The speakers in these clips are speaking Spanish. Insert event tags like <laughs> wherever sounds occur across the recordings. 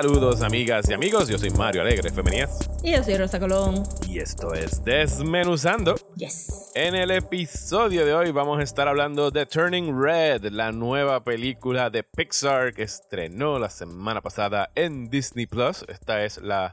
Saludos amigas y amigos, yo soy Mario Alegre Femenías Y yo soy Rosa Colón. y esto es Desmenuzando. Yes. En el episodio de hoy vamos a estar hablando de Turning Red, la nueva película de Pixar que estrenó la semana pasada en Disney Plus. Esta es la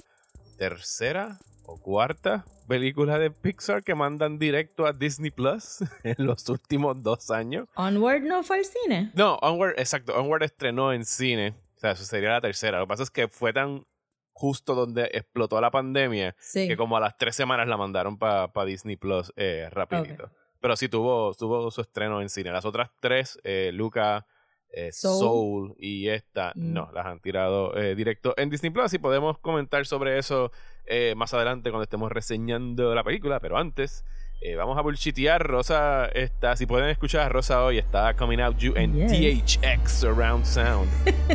tercera o cuarta película de Pixar que mandan directo a Disney Plus <laughs> en los últimos dos años. Onward no fue al cine. No, Onward, exacto, Onward estrenó en cine. Sea, eso sería la tercera. Lo que pasa es que fue tan justo donde explotó la pandemia Sí. que como a las tres semanas la mandaron para Disney Plus eh, rapidito. Pero sí tuvo, tuvo su estreno en cine. Las otras tres, eh, Luca, eh, Soul. Soul. y esta, Mm. no, las han tirado eh, directo en Disney Plus y podemos comentar sobre eso eh, más adelante cuando estemos reseñando la película. Pero antes, eh, vamos a bullshitear. Rosa está, si pueden escuchar a Rosa hoy, está coming out you en Yes. THX Surround Sound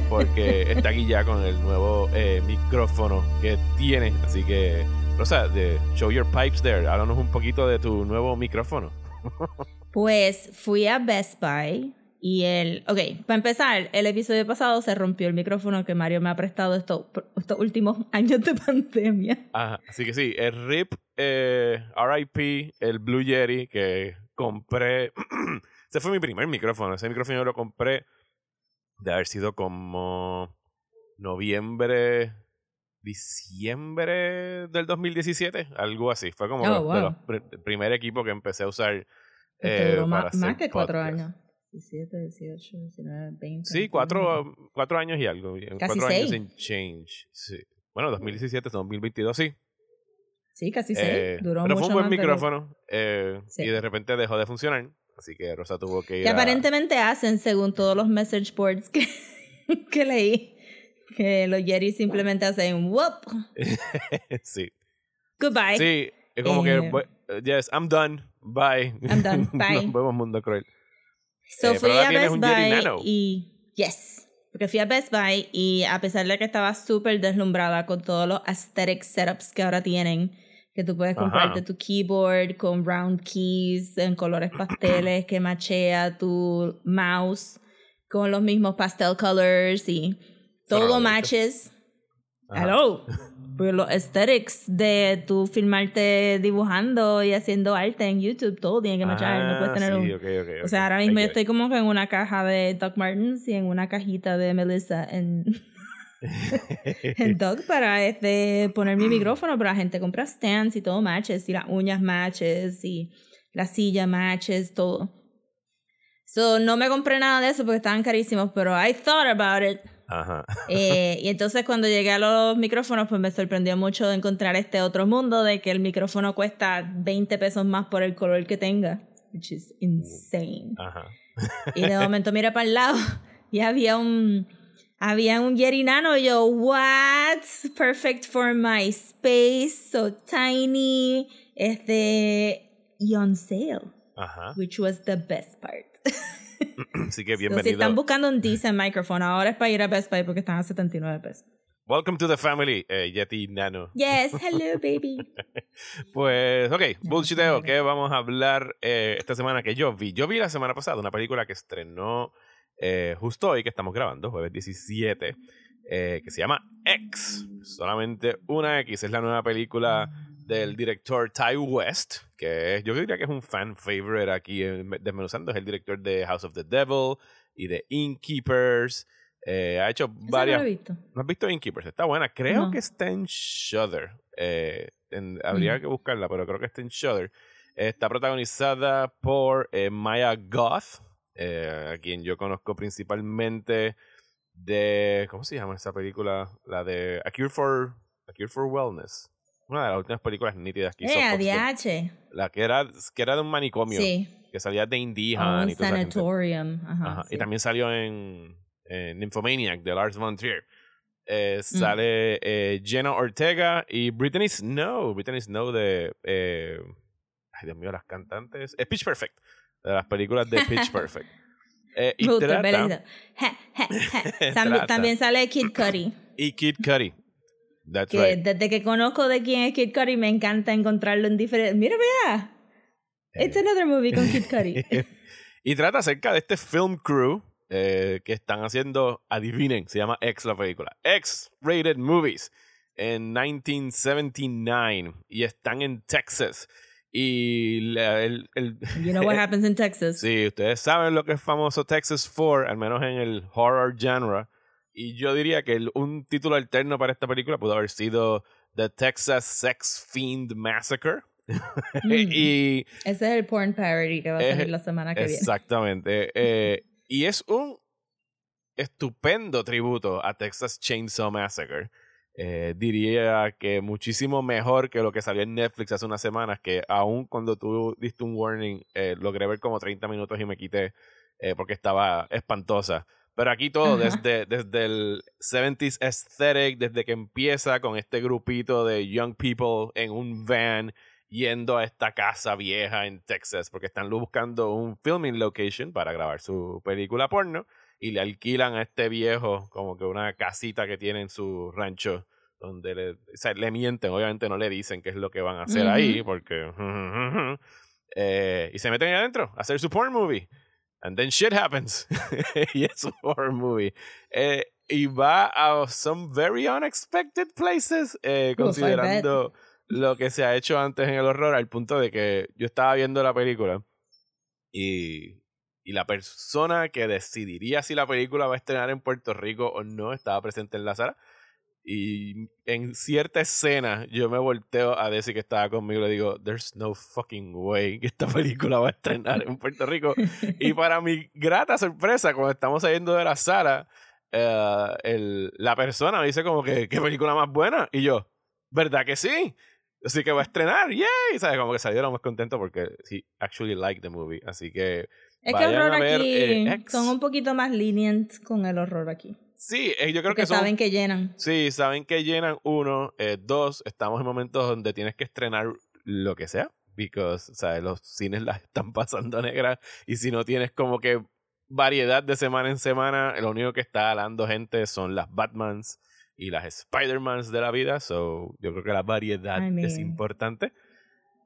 porque <laughs> está aquí ya con el nuevo eh, micrófono que tiene. Así que, Rosa, de show your pipes there. Háblanos un poquito de tu nuevo micrófono. <laughs> Pues fui a Best Buy y el... Ok, para empezar, el episodio pasado se rompió el micrófono que Mario me ha prestado estos, estos últimos <laughs> años de pandemia. Ajá, así que sí, el RIP, eh, RIP, el Blue Yeti que compré. <clears throat> Ese fue mi primer micrófono. Ese micrófono yo lo compré de haber sido como noviembre, diciembre del 2017, algo así. Fue como Oh, de- de wow. los pr- primer equipo que empecé a usar. Eh, para más, hacer que cuatro podcast. años. 17, 18, 19, 20. Sí, cuatro, cuatro años y algo. Casi cuatro seis. años en change. Sí. Bueno, 2017, 2022, sí. Sí, casi seis. Eh, Duró pero fue un buen micrófono eh, Sí. y de repente dejó de funcionar. Así que Rosa tuvo que ir Que a- aparentemente hacen, según todos los message boards que, <laughs> que leí, que los Yetis simplemente hacen whoop, <laughs> sí. goodbye. Sí, es como Eh, que, bu- yes, I'm done, bye. I'm done, <laughs> bye. Nos vemos, mundo cruel. So Eh, fui a Best Buy y yes, porque fui a Best Buy y a pesar de que estaba súper deslumbrada con todos los aesthetic setups que ahora tienen, que tú puedes Ajá. comprarte tu keyboard con round keys en colores pasteles que machea tu mouse con los mismos pastel colors y todo Pero, matches. Ajá. Hello. Pero los aesthetics de tú filmarte dibujando y haciendo arte en YouTube, todo tiene que machar. no puedes Ah, tener sí, un, ok, ok, o sea, ahora mismo yo estoy como que en una caja de Doc Martens y en una cajita de Melissa en, <laughs> en Doc para este, poner mi micrófono, pero la gente compra stands y todo matches, y las uñas matches, y la silla matches, todo. So, no me compré nada de eso porque estaban carísimos, pero I thought about it. Ajá. Eh, y entonces cuando llegué a los micrófonos, pues me sorprendió mucho de encontrar este otro mundo de que el micrófono cuesta 20 pesos más por el color que tenga, which is insane. Ajá. Y de momento mira para el lado y había un había un Yeti Nano y yo, what? Perfect for my space, so tiny, este, y on sale, Ajá. which was the best part. <laughs> <clears throat> Así que So, si bienvenido. están buscando un <clears throat> decent microphone, ahora es para ir a Best Buy porque están a 79 pesos. Welcome to the family, eh, Yeti Nano. Yes, <laughs> hello baby. Pues, ok, bullshiteo, que vamos a hablar eh, esta semana que yo vi. Yo vi la semana pasada una película que estrenó eh, justo hoy, que estamos grabando, jueves 17, eh, que se llama X. Solamente una X. Es la nueva película del director Ty West, que es- yo diría que es un fan favorite aquí en Desmenuzando. Es el director de House of the Devil y de Innkeepers. Eh, ha hecho Eso no varias lo he visto. ¿No has visto Innkeepers? Está buena. Creo No. que está en Shudder. Eh, en- habría Mm. que buscarla, pero creo que está en Shudder. está protagonizada por eh, Maya Goth, a quien yo conozco principalmente de. ¿Cómo se llama esa película? La de A Cure for, A Cure for Wellness. Una de las últimas películas nítidas que hizo Eh, Fox de- ADH. La que era, que era de un manicomio. Sí. Que salía de Indie O Han un y sanatorium. Ajá, Ajá, sí. Y también salió en, en Nymphomaniac de Lars von Trier. Eh, sale eh, Jenna Ortega y Brittany Snow. Brittany Snow de. eh, ay, Dios mío, las cantantes. Es Pitch Perfect. De las películas de Pitch <laughs> Perfect. Eh, y trata-. <laughs> También, Trata. también sale Kid Cudi. y Kid Cudi. That's Que right. desde que conozco de quién es Kid Cudi me encanta encontrarlo en diferentes. Mira, vea. It's Eh. another movie con Kid Cudi. <laughs> y trata acerca de este film crew eh, que están haciendo, adivinen, se llama X la película. X-Rated Movies en 1979 y están en Texas. Y la- el, el- You know what <laughs> happens in Texas. Sí, ustedes saben lo que es famoso Texas 4, al menos en el horror genre. Y yo diría que el- un título alterno para esta película pudo haber sido The Texas Sex Fiend Massacre. <laughs> Mm. y Ese es el porn parody que va a salir la semana que viene. exactamente. eh, y es un estupendo tributo a Texas Chainsaw Massacre. Eh, diría que muchísimo mejor que lo que salió en Netflix hace unas semanas, que aún cuando tú diste un warning, eh, logré ver como 30 minutos y me quité eh, porque estaba espantosa. Pero aquí todo, Ajá. desde, desde el 70s aesthetic, desde que empieza con este grupito de young people en un van yendo a esta casa vieja en Texas, porque están buscando un filming location para grabar su película porno y le alquilan a este viejo como que una casita que tiene en su rancho donde le, o sea, le mienten, obviamente no le dicen qué es lo que van a hacer ahí, Ujú. porque... <laughs> eh, y se meten ahí adentro a hacer su porn movie. And then shit happens. <laughs> y es un horror movie. Eh, y va a some very unexpected places, eh, considerando lo que se ha hecho antes en el horror, al punto de que yo estaba viendo la película y, y la persona que decidiría si la película va a estrenar en Puerto Rico o no estaba presente en la sala. Y en cierta escena yo me volteo a decir que estaba conmigo y le digo, there's no fucking way que esta película va a estrenar en Puerto Rico. <laughs> y para mi grata sorpresa, cuando estamos saliendo de la sala, eh, el- la persona me dice como que, ¿qué película más buena? Y yo, ¿verdad que sí? Así que va a estrenar, yay, ¿sabes? Como que salieron más contentos porque sí, actually like the movie. Así que Es que Vayan horror aquí eh, son un poquito más lenient con el horror aquí. Sí, eh, yo creo Porque que son, saben que llenan. Sí, saben que llenan uno. eh, dos, estamos en momentos donde tienes que estrenar lo que sea. Because, o sea, los cines las están <laughs> pasando negras. Y si no tienes como que variedad de semana en semana, lo único que está jalando gente son las Batmans y las Spider-Mans de la vida. So, yo creo que la variedad I es importante.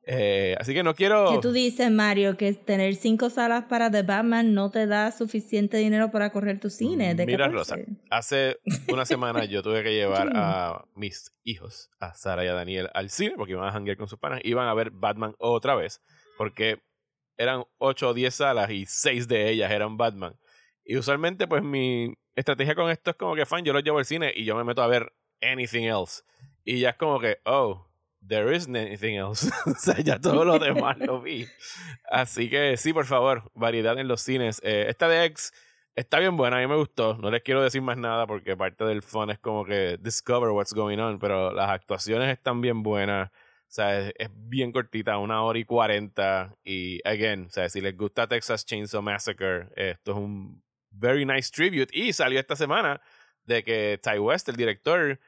Eh, así que no quiero. Que tú dices, Mario, que tener cinco salas para The Batman no te da suficiente dinero para correr tu cine. ¿De Mira, 14? Rosa, hace una semana yo tuve que llevar <laughs> a mis hijos, a Sara y a Daniel, al cine porque iban a janguear con sus panas. Iban a ver Batman otra vez porque eran 8 o 10 salas y 6 de ellas eran Batman. Y usualmente, pues mi estrategia con esto es como que, fan, yo los llevo al cine y yo me meto a ver anything else. Y ya es como que, oh, there isn't anything else. <laughs> o sea, ya todo lo demás lo vi. Así que sí, por favor, variedad en los cines. Eh, esta de X está bien buena, a mí me gustó. No les quiero decir más nada porque parte del fun es como que discover what's going on, pero las actuaciones están bien buenas. O sea, es, es bien cortita, una hora y cuarenta. Y, again, o sea, si les gusta Texas Chainsaw Massacre, esto es un very nice tribute. Y salió esta semana de que Ty West, el director,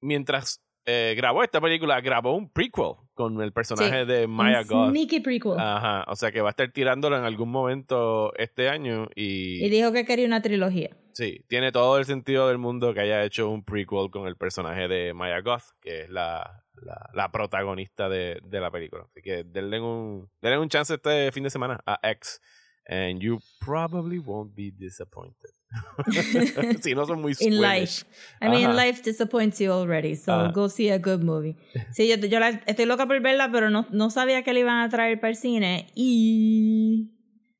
mientras eh, grabó esta película, grabó un prequel con el personaje Sí, de Maya Un Goth. Sneaky prequel. Ajá, o sea que va a estar tirándolo en algún momento este año y, Y dijo que quería una trilogía. sí, tiene todo el sentido del mundo que haya hecho un prequel con el personaje de Maya Goth, que es la, la, la protagonista de, de la película. Así que denle un, denle un chance este fin de semana a X and you probably won't be disappointed. <laughs> si no son muy <laughs> In squeamish. life. I mean, Ajá. life disappoints you already, so Ajá. go see a good movie. Sí, yo, yo la- estoy loca por verla, pero no, no sabía que la iban a traer para el cine. Y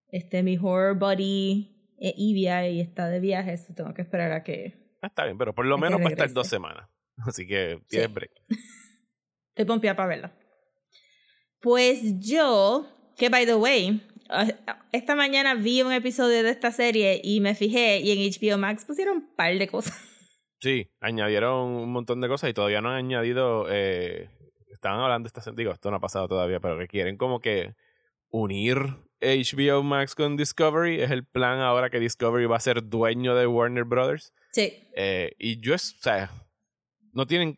este, mi horror buddy es Ivia y está de viaje, so tengo que esperar a que... Ah, Está bien, pero por lo menos va a estar dos semanas. <laughs> Así que tienes Sí. break. Estoy pompeada para verla. Pues yo, que by the way, ah, esta mañana vi un episodio de esta serie y me fijé y en HBO Max pusieron un par de cosas. <laughs> Sí, añadieron un montón de cosas y todavía no han añadido. Eh, estaban hablando, esta, digo, esto no ha pasado todavía, pero que quieren como que unir HBO Max con Discovery. Es el plan ahora que Discovery va a ser dueño de Warner Brothers. Sí. Eh, y yo, es, o sea, no tienen,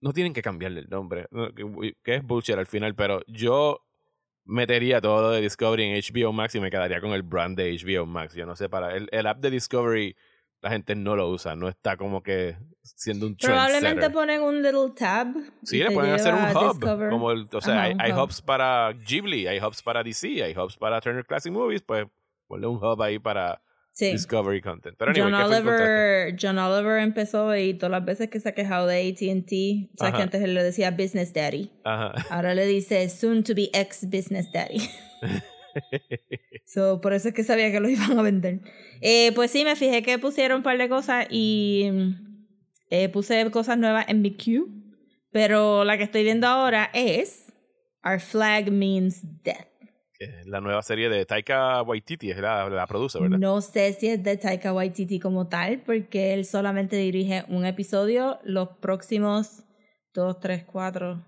no tienen que cambiarle el nombre, no, que, que es bullshit al final, pero yo metería todo de Discovery en HBO Max y me quedaría con el brand de HBO Max. Yo no sé, para el, el app de Discovery la gente no lo usa, no está como que siendo un Probablemente ponen un little tab. Sí, le pueden hacer un hub. Discover. Como el, o sea, Ajá, hay, un hay hub. hubs para Ghibli, hay hubs para DC, hay hubs para Turner Classic Movies, pues ponle un hub ahí para Sí. Discovery Content. Pero anyway, John. Oliver, John Oliver empezó y todas las veces que se ha quejado de AT&T, o sea que antes él le decía Business Daddy, Ajá. ahora le dice Soon to be ex Business Daddy. <laughs> so, por eso es que sabía que lo iban a vender. Eh, pues sí, me fijé que pusieron un par de cosas y eh, puse cosas nuevas en mi queue, pero la que estoy viendo ahora es Our Flag Means Death. La nueva serie de Taika Waititi, es la, la produce, ¿verdad? No sé si es de Taika Waititi como tal, porque él solamente dirige un episodio. Los próximos dos, tres, cuatro.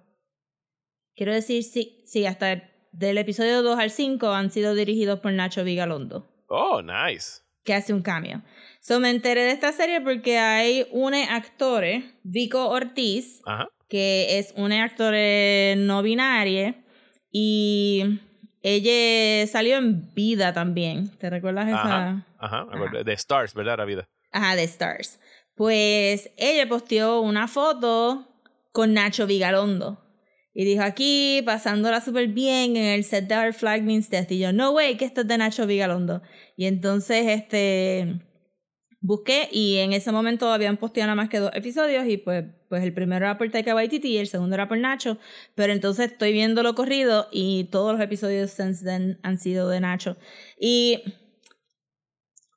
Quiero decir, sí, sí, hasta del episodio 2 al 5 han sido dirigidos por Nacho Vigalondo, Oh, nice. que hace un cambio. So me enteré de esta serie porque hay un actor, Vico Ortiz, Ajá. que es una actor no binaria y ella salió en vida también. ¿Te recuerdas esa? Ajá. De Stars, ¿verdad? La vida. Ajá, de Stars. Pues ella posteó una foto con Nacho Vigalondo. Y dijo aquí, pasándola súper bien en el set de Our Flag Means Death. Y yo, no way, que esto es de Nacho Vigalondo. Y entonces, este, busqué y en ese momento habían posteado nada más que dos episodios y pues, pues el primero era por Taika Waititi y el segundo era por Nacho. Pero entonces estoy viendo lo corrido y todos los episodios since then han sido de Nacho. Y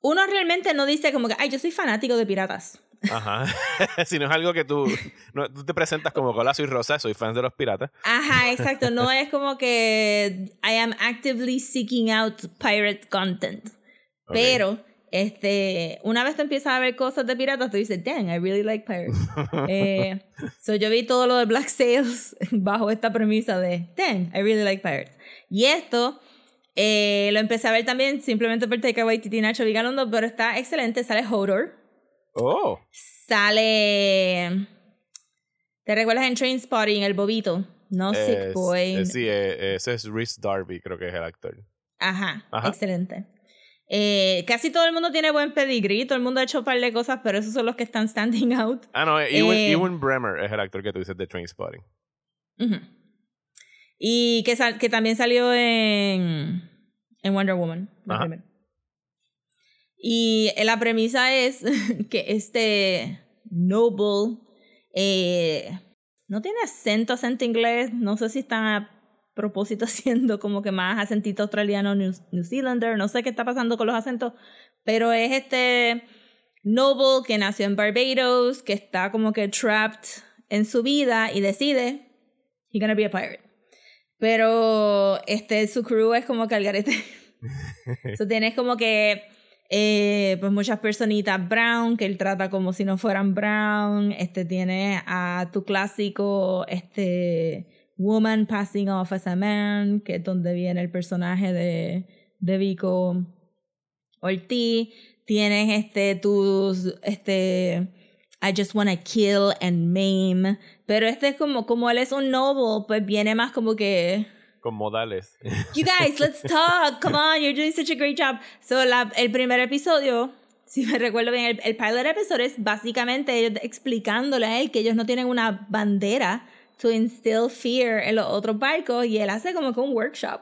uno realmente no dice como que, ay, yo soy fanático de piratas. Ajá. <laughs> si no es algo que tú, no, tú te presentas como Hola, soy Rosa, soy fan de los piratas. Ajá, exacto. No es como que I am actively seeking out pirate content. Ok. Pero, este, una vez tú empiezas a ver cosas de piratas, tú dices, dang, I really like pirates. <laughs> eh, so yo vi todo lo de Black Sails <laughs> bajo esta premisa de, dang, I really like pirates. Y esto eh, lo empecé a ver también simplemente por Taika Waititi y Nacho Vigalondo, pero está excelente. Sale Hodor. Oh, Sale. ¿Te recuerdas en Trainspotting, el bobito? No Sick Boy. eh, sí, eh, ese es Rhys Darby, creo que es el actor. Ajá, Ajá. excelente. Eh, casi todo el mundo tiene buen pedigrí, todo el mundo ha hecho un par de cosas, pero esos son los que están standing out. Ah, no, Ewan, Eh, Ewan Bremer es el actor que tú dices de Trainspotting. Ujú. Y que, sal- que también salió en, en Wonder Woman. la. Y la premisa es <laughs> que este Noble eh, no tiene acento, acento inglés. No sé si están a propósito <laughs> haciendo como que más acentito australiano, New, New Zealander. No sé qué está pasando con los acentos. Pero es este Noble que nació en Barbados, que está como que trapped en su vida y decide he's gonna be a pirate. Pero este, su crew es como que al garete. <laughs> so, tienes como que eh, pues muchas personitas brown que él trata como si no fueran brown. Este tiene a tu clásico este woman passing off as a man, que es donde viene el personaje de, de Vico Ortiz. Tienes este tus este I just wanna kill and maim. Pero este es como, como él es un noble, pues viene más como que Con modales. <laughs> You guys, let's talk. Come on, you're doing such a great job. So, la, el primer episodio, si me recuerdo bien, el, el pilot episode es básicamente ellos explicándole a él que ellos no tienen una bandera to instill fear en los otros barcos y él hace como que un workshop.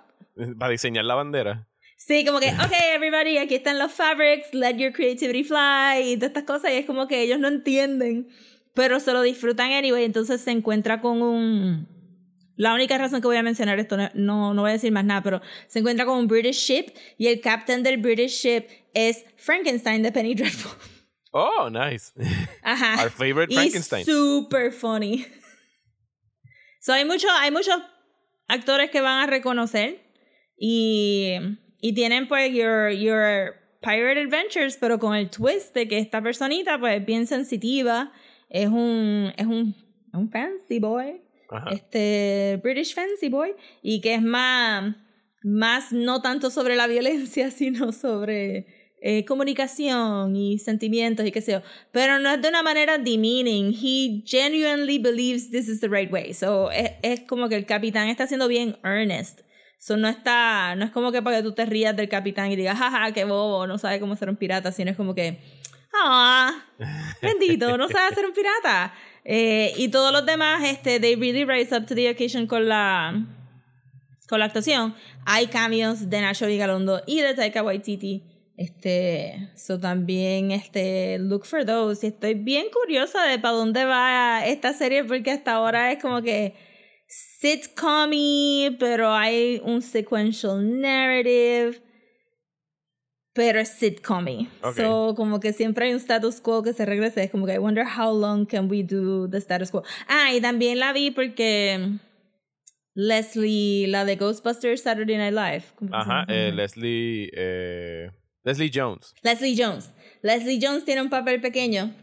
Para diseñar la bandera. Sí, como que, ok, everybody, aquí están los fabrics, let your creativity fly y todas estas cosas. Y es como que ellos no entienden, pero se lo disfrutan anyway. Entonces se encuentra con un. La única razón que voy a mencionar esto, no, no, voy a decir más nada, pero se encuentra con un British ship y el captain del British ship es Frankenstein de Penny Dreadful. Oh, nice. Ajá. Our favorite Y Frankenstein. super funny. So hay, mucho, hay muchos actores que van a reconocer y, y tienen pues your, your Pirate Adventures, pero con el twist de que esta personita pues es bien sensitiva, es un, es un, un fancy boy, Ajá. este British fancy boy, y que es más, más no tanto sobre la violencia, <laughs> sino sobre eh, comunicación y sentimientos y qué sé yo. Pero no es de una manera demeaning. He genuinely believes this is the right way. So es, es como que el capitán está siendo bien earnest. So no está, no es como que para que tú te rías del capitán y digas, jaja, qué bobo, no sabe cómo ser un pirata, sino es como que, ah, <laughs> bendito, no sabe ser un pirata. Eh, y todos los demás, este, they really rise up to the occasion con la, con la actuación. Hay cambios de Nacho Vigalondo y de Taika Waititi. Este, so también, este, look for those. Y estoy bien curiosa de para dónde va esta serie porque hasta ahora es como que sitcom pero hay un sequential narrative. Pero es sitcom Okay. So, como que siempre hay un status quo que se regresa. Es como que I wonder how long can we do the status quo. Ah, y también la vi porque Leslie, la de Ghostbusters Saturday Night Live. ¿cómo se Ajá, eh, Leslie, eh, Leslie Jones. Leslie Jones. Leslie Jones tiene un papel pequeño.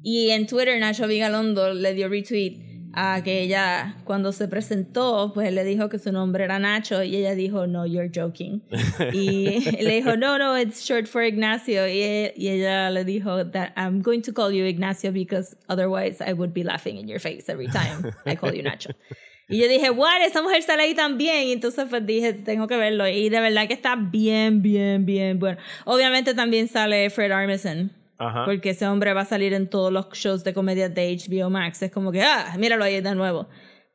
Y en Twitter Nacho Vigalondo le dio retweet a que ella, cuando se presentó, pues le dijo que su nombre era Nacho y ella dijo, no, you're joking. <laughs> y le dijo, no, no, it's short for Ignacio. Y, y ella le dijo, that I'm going to call you Ignacio because otherwise I would be laughing in your face every time I call you Nacho. <laughs> Y yo dije, what, esa mujer sale ahí también. Y entonces pues dije, tengo que verlo. Y de verdad que está bien, bien, bien bueno. Obviamente también sale Fred Armisen. Ajá. Porque ese hombre va a salir en todos los shows de comedia de HBO Max. Es como que, ah, míralo ahí de nuevo.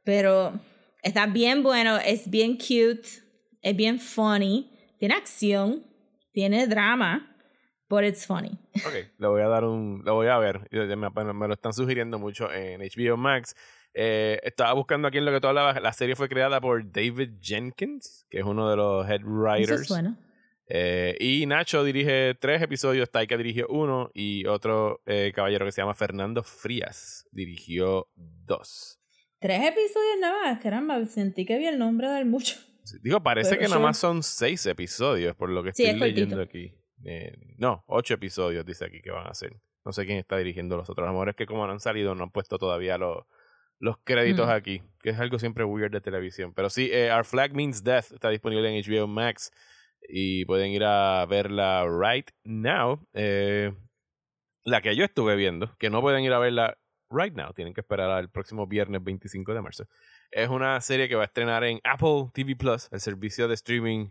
Pero está bien bueno, es bien cute, es bien funny, tiene acción, tiene drama, but it's funny. Ok, le voy a dar un. Lo voy a ver. Me, me lo están sugiriendo mucho en HBO Max. Eh, estaba buscando aquí en lo que tú hablabas. La serie fue creada por David Jenkins, que es uno de los head Eso writers. es bueno. Eh, y Nacho dirige tres episodios, Taika dirigió uno y otro eh, caballero que se llama Fernando Frías dirigió dos. Tres episodios nada más, caramba, sentí que vi el nombre del mucho. Digo, parece Pero que sure. nomás son seis episodios, por lo que Sí, estoy es leyendo aquí. Eh, no, ocho episodios dice aquí que van a ser. No sé quién está dirigiendo los otros. A lo mejor es que como no han salido, no han puesto todavía los, los créditos Mm. aquí, que es algo siempre weird de televisión. Pero sí, eh, Our Flag Means Death está disponible en HBO Max y pueden ir a verla right now. Eh, la que yo estuve viendo, que no pueden ir a verla right now, tienen que esperar al próximo viernes 25 de marzo. Es una serie que va a estrenar en Apple TV Plus, el servicio de streaming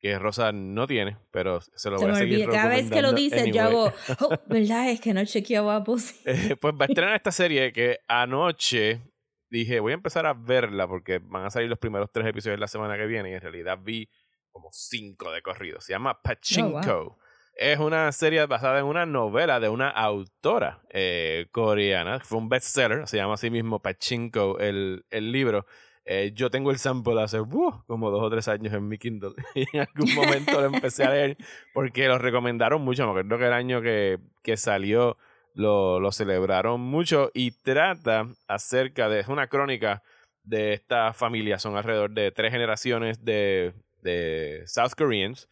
que Rosa no tiene, pero se lo Se voy a seguir cada vez que lo dices yo hago, oh, <laughs> ¿verdad? Es que no chequeaba. Eh, pues va a estrenar <laughs> esta serie que anoche dije, voy a empezar a verla porque van a salir los primeros tres episodios la semana que viene y en realidad vi como cinco de corrido. Se llama Pachinko. Es una serie basada en una novela de una autora eh, coreana. Fue un bestseller, se llama así mismo Pachinko el, el libro. Eh, yo tengo el sample hace uh, como dos o tres años en mi Kindle. <laughs> Y en algún momento lo empecé a leer porque lo recomendaron mucho. Me acuerdo que el año que, que salió lo, lo celebraron mucho y trata acerca de, es una crónica de esta familia, son alrededor de tres generaciones de, de South Koreans,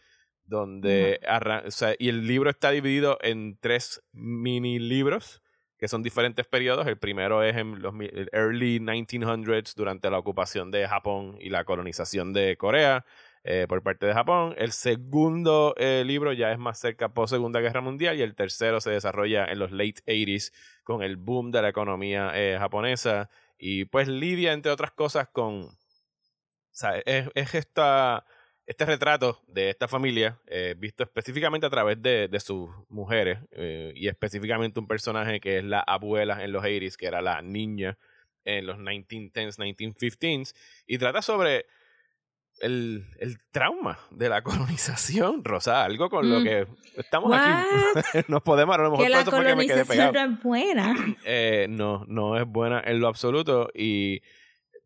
donde, arran- o sea, y el libro está dividido en tres mini libros que son diferentes periodos. El primero es en los early 1900s, durante la ocupación de Japón y la colonización de Corea eh, por parte de Japón. El segundo eh, libro ya es más cerca post Segunda Guerra Mundial y el tercero se desarrolla en los late 80s con el boom de la economía eh, japonesa y pues lidia entre otras cosas con, o sea, es esta, este retrato de esta familia eh, visto específicamente a través de, de sus mujeres eh, y específicamente un personaje que es la abuela en los 80s, que era la niña en los 1910s, 1915s y trata sobre el, el trauma de la <laughs> colonización, Rosa, algo con lo Mm. que estamos aquí. <laughs> Nos podemos, a lo mejor Que por la eso que me quedé colonización no es buena. <clears throat> Eh, no, no es buena en lo absoluto y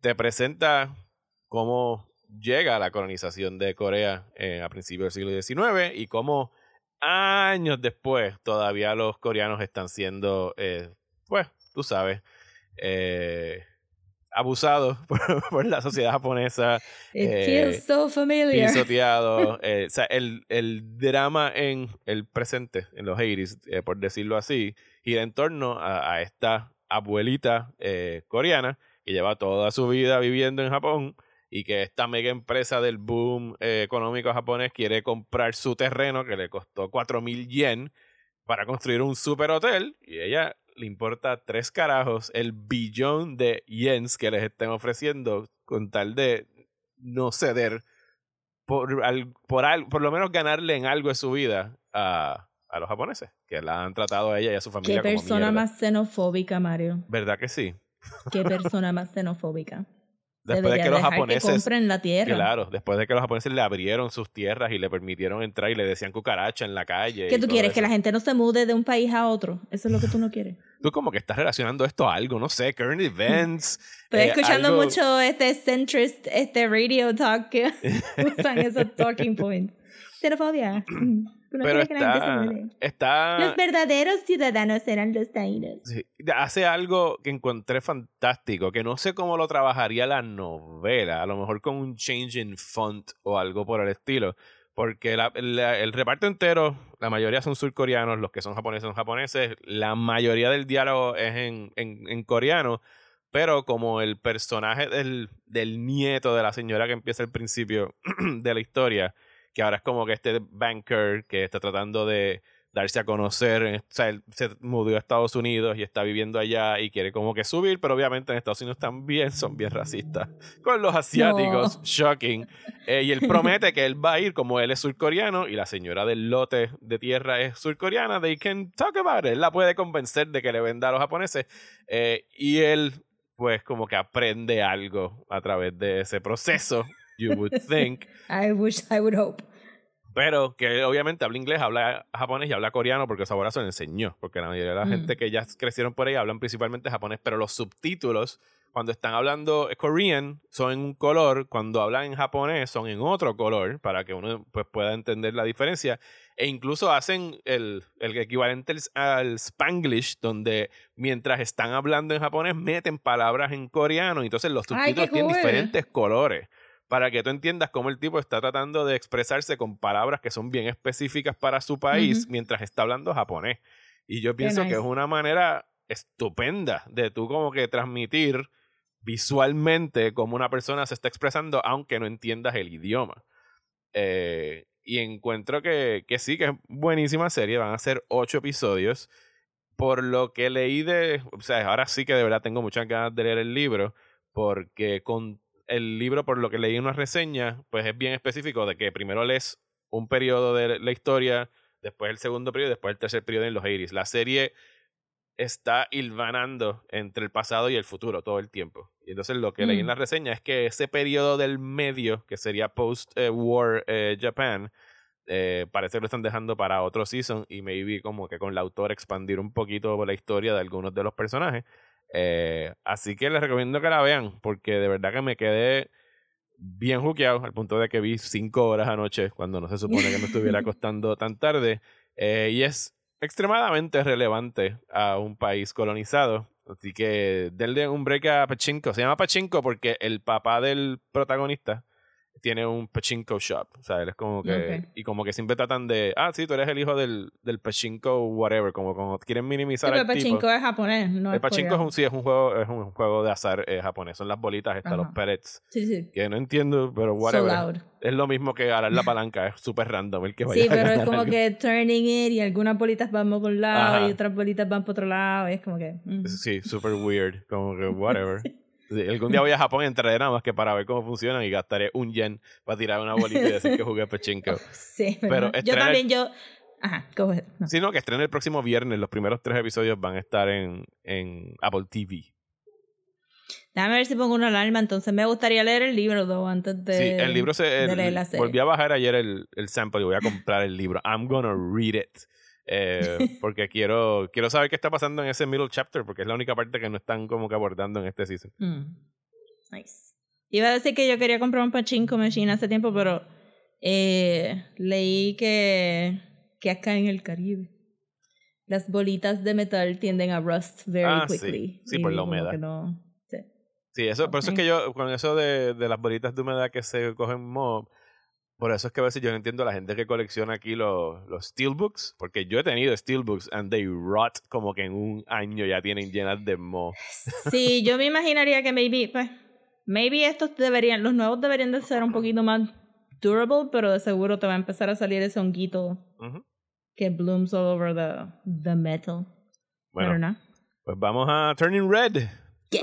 te presenta cómo llega la colonización de Corea eh, a principios del siglo XIX y cómo años después todavía los coreanos están siendo, eh, pues, tú sabes, eh, abusados <laughs> por, por la sociedad japonesa, It Eh, feels so familiar. pisoteados. <laughs> eh, o sea, el, el drama en el presente, en los 80s, eh, por decirlo así, gira en torno a, a esta abuelita eh, coreana que lleva toda su vida viviendo en Japón y que esta mega empresa del boom eh, económico japonés quiere comprar su terreno que le costó 4 mil yen para construir un super hotel y ella le importa tres carajos el billón de yens que les estén ofreciendo con tal de no ceder por, al- por, al- por lo menos ganarle en algo de su vida a, a los japoneses, que la han tratado a ella y a su familia Qué como persona mierda. más xenofóbica, Mario. ¿Verdad que sí? Qué <laughs> persona más xenofóbica. Después de que los japoneses... compren la tierra. Claro, después de que los japoneses le abrieron sus tierras y le permitieron entrar y le decían cucaracha en la calle. ¿Qué tú quieres? Que eso. la gente no se mude de un país a otro. Eso es lo que tú no <sighs> quieres. Tú como que estás relacionando esto a algo, no sé, current events. <laughs> Estoy eh, escuchando algo- mucho este centrist, este radio talk que <laughs> usan esos talking points. <laughs> Xenofobia. <clears throat> Tú no Pero quieres que la gente se está... Los verdaderos ciudadanos eran los taínos. Sí, hace algo que encontré fantástico, que no sé cómo lo trabajaría la novela, a lo mejor con un change in font o algo por el estilo, porque la- la- el reparto entero, la mayoría son surcoreanos, los que son japoneses son japoneses, la mayoría del diálogo es en, en, en coreano, pero como el personaje del, del nieto de la señora que empieza al principio <clears throat> de la historia, que ahora es como que este banker que está tratando de darse a conocer, o sea, él se mudó a Estados Unidos y está viviendo allá y quiere como que subir, pero obviamente en Estados Unidos también son bien racistas con los asiáticos, No. shocking. Eh, y él promete que él va a ir como él es surcoreano y la señora del lote de tierra es surcoreana, they can talk about it. Él la puede convencer de que le venda a los japoneses eh, y él pues como que aprende algo a través de ese proceso, you would <laughs> think. I wish, I would hope. Pero que obviamente habla inglés, habla japonés y habla coreano porque se lo enseñó. Porque la mayoría de la Mm. gente que ya crecieron por ahí hablan principalmente japonés, pero los subtítulos, cuando están hablando korean, son en un color, cuando hablan en japonés son en otro color, para que uno pues, pueda entender la diferencia. E incluso hacen el, el equivalente al, al spanglish, donde mientras están hablando en japonés meten palabras en coreano, y entonces los Ay, subtítulos tienen cool. diferentes colores para que tú entiendas cómo el tipo está tratando de expresarse con palabras que son bien específicas para su país mientras está hablando japonés. Y yo pienso que es una manera estupenda de tú como que transmitir visualmente cómo una persona se está expresando aunque no entiendas el idioma. Eh, y encuentro que, que sí, que es buenísima serie. Van a ser ocho episodios. Por lo que leí de... O sea, ahora sí que de verdad tengo muchas ganas de leer el libro. Porque con el libro, por lo que leí en una reseña, pues es bien específico de que primero lees un periodo de la historia, después el segundo periodo, después el tercer periodo en los 80 La serie está hilvanando entre el pasado y el futuro todo el tiempo. Y entonces lo que leí en Mm. la reseña es que ese periodo del medio, que sería post-war Japan, eh, parece que lo están dejando para otro season y maybe como que con la autora expandir un poquito la historia de algunos de los personajes. Eh, así que les recomiendo que la vean porque de verdad que me quedé bien juqueado al punto de que vi cinco horas anoche cuando no se supone que me estuviera <laughs> acostando tan tarde. Eh, y es extremadamente relevante a un país colonizado. Así que denle un break a Pachinko. Se llama Pachinko porque el papá del protagonista tiene un pachinko shop. O sea, él es como que. Ok. Y como que siempre tratan de. Ah, sí, tú eres el hijo del, del pachinko, whatever. Como, como quieren Sí, minimizar pero al tipo. pachinko es japonés, no el es pachinko es un, sí, es un juego, es un juego de azar eh, japonés. Son las bolitas, estas, los pellets. Sí, sí. Que no entiendo, pero So whatever. loud. es lo mismo que arar la palanca, es súper random el que vaya Sí, a pero es ganar como algo. que turning it y algunas bolitas van por un lado Ajá. y otras bolitas van por otro lado. y es como que. mm. Sí, super weird. Como que, whatever. <laughs> Sí, algún día voy a Japón y entraré nada más que para ver cómo funcionan y gastaré un yen para tirar una bolita y decir que jugué pachinko. <laughs> Sí, pero, yo también, yo. Ajá. No. Sino que estrena el próximo viernes. Los primeros tres episodios van a estar en, en Apple TV. Déjame ver si pongo una alarma. Entonces me gustaría leer el libro, though, antes de. sí, el libro se. de el- leer la serie. volví a bajar ayer el, el sample y voy a comprar el libro. I'm gonna read it. Eh, <laughs> porque quiero, quiero saber qué está pasando en ese middle chapter, porque es la única parte que no están como que abordando en este season. Mm. Nice. Iba a decir que yo quería comprar un pachinko machine hace tiempo, pero eh, leí que, que acá en el Caribe las bolitas de metal tienden a rust very Ah, sí. quickly. Sí, Y por la humedad. no- sí. Sí, eso, por eso es que yo, con eso de, de las bolitas de humedad que se cogen mob, por eso es que a veces yo no entiendo a la gente que colecciona aquí los, los steelbooks, porque yo he tenido steelbooks and they rot como que en un año ya tienen llenas de moho. Sí, yo me <laughs> imaginaría que maybe, pues, Maybe estos deberían, los nuevos deberían de ser un poquito más durable, pero de seguro te va a empezar a salir ese honguito que blooms all over the, the metal. Bueno, pues vamos a Turning Red. Yes.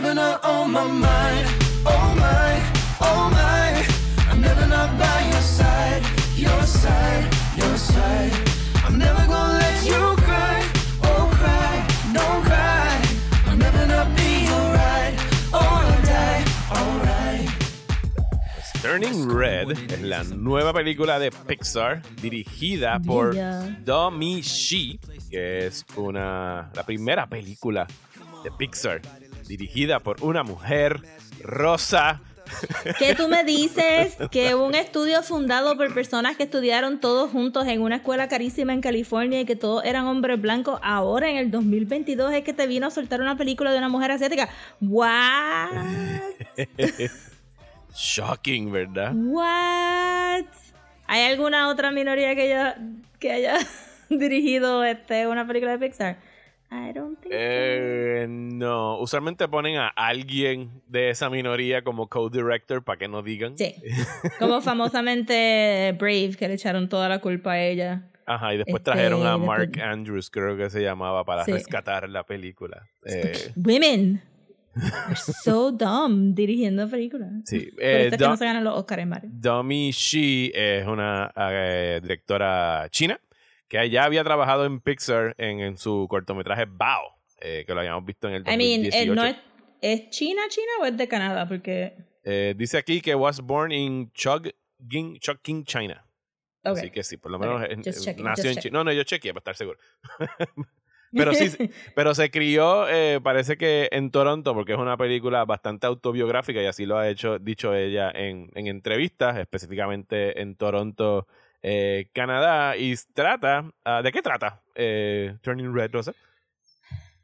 Never know on my mind. Oh my, oh my. I'm never not by your side. Your side, your side. I'm never gonna let you cry. Oh cry, don't cry. I'm never not be alright. Alright, alright. Turning Red es la nueva película de Pixar dirigida por. Domi Shi, que es una la primera película de Pixar dirigida por una mujer rosa. ¿Qué tú me <laughs> dices que un estudio fundado por personas que estudiaron todos juntos en una escuela carísima en California y que todos eran hombres blancos, ahora en el 2022 es que te vino a soltar una película de una mujer asiática? ¿What? <laughs> Shocking, ¿verdad? ¿What? ¿Hay alguna otra minoría que haya, que haya <laughs> dirigido este, una película de Pixar? I don't think so. Eh, no, usualmente ponen a alguien de esa minoría como co-director para que no digan. Sí. <laughs> Como famosamente Brave, que le echaron toda la culpa a ella. Ajá, y después Este, trajeron a después- Mark Andrews, creo que se llamaba, para Sí. rescatar la película. Eh, Women. They're so dumb dirigiendo películas. sí, Por eh, eso es que Do- no se ganan los Oscars, Mario. Domi Shi es una eh, directora china que ya había trabajado en Pixar en, en su cortometraje Bao, eh, que lo habíamos visto en el I mean, 2018. eh, ¿no es, ¿es China, China o es de Canadá? Porque. Eh, dice aquí que was born in Chongqing, Chongqing, China. Así que sí, por lo menos eh, checking, nació en. China. No, no, yo chequeé para estar seguro. <laughs> pero sí, <laughs> pero se crió, eh, parece que en Toronto, porque es una película bastante autobiográfica y así lo ha hecho, dicho ella en, en entrevistas, específicamente en Toronto, eh, Canadá. Y trata, ah, ¿de qué trata eh, Turning Red, Rosa?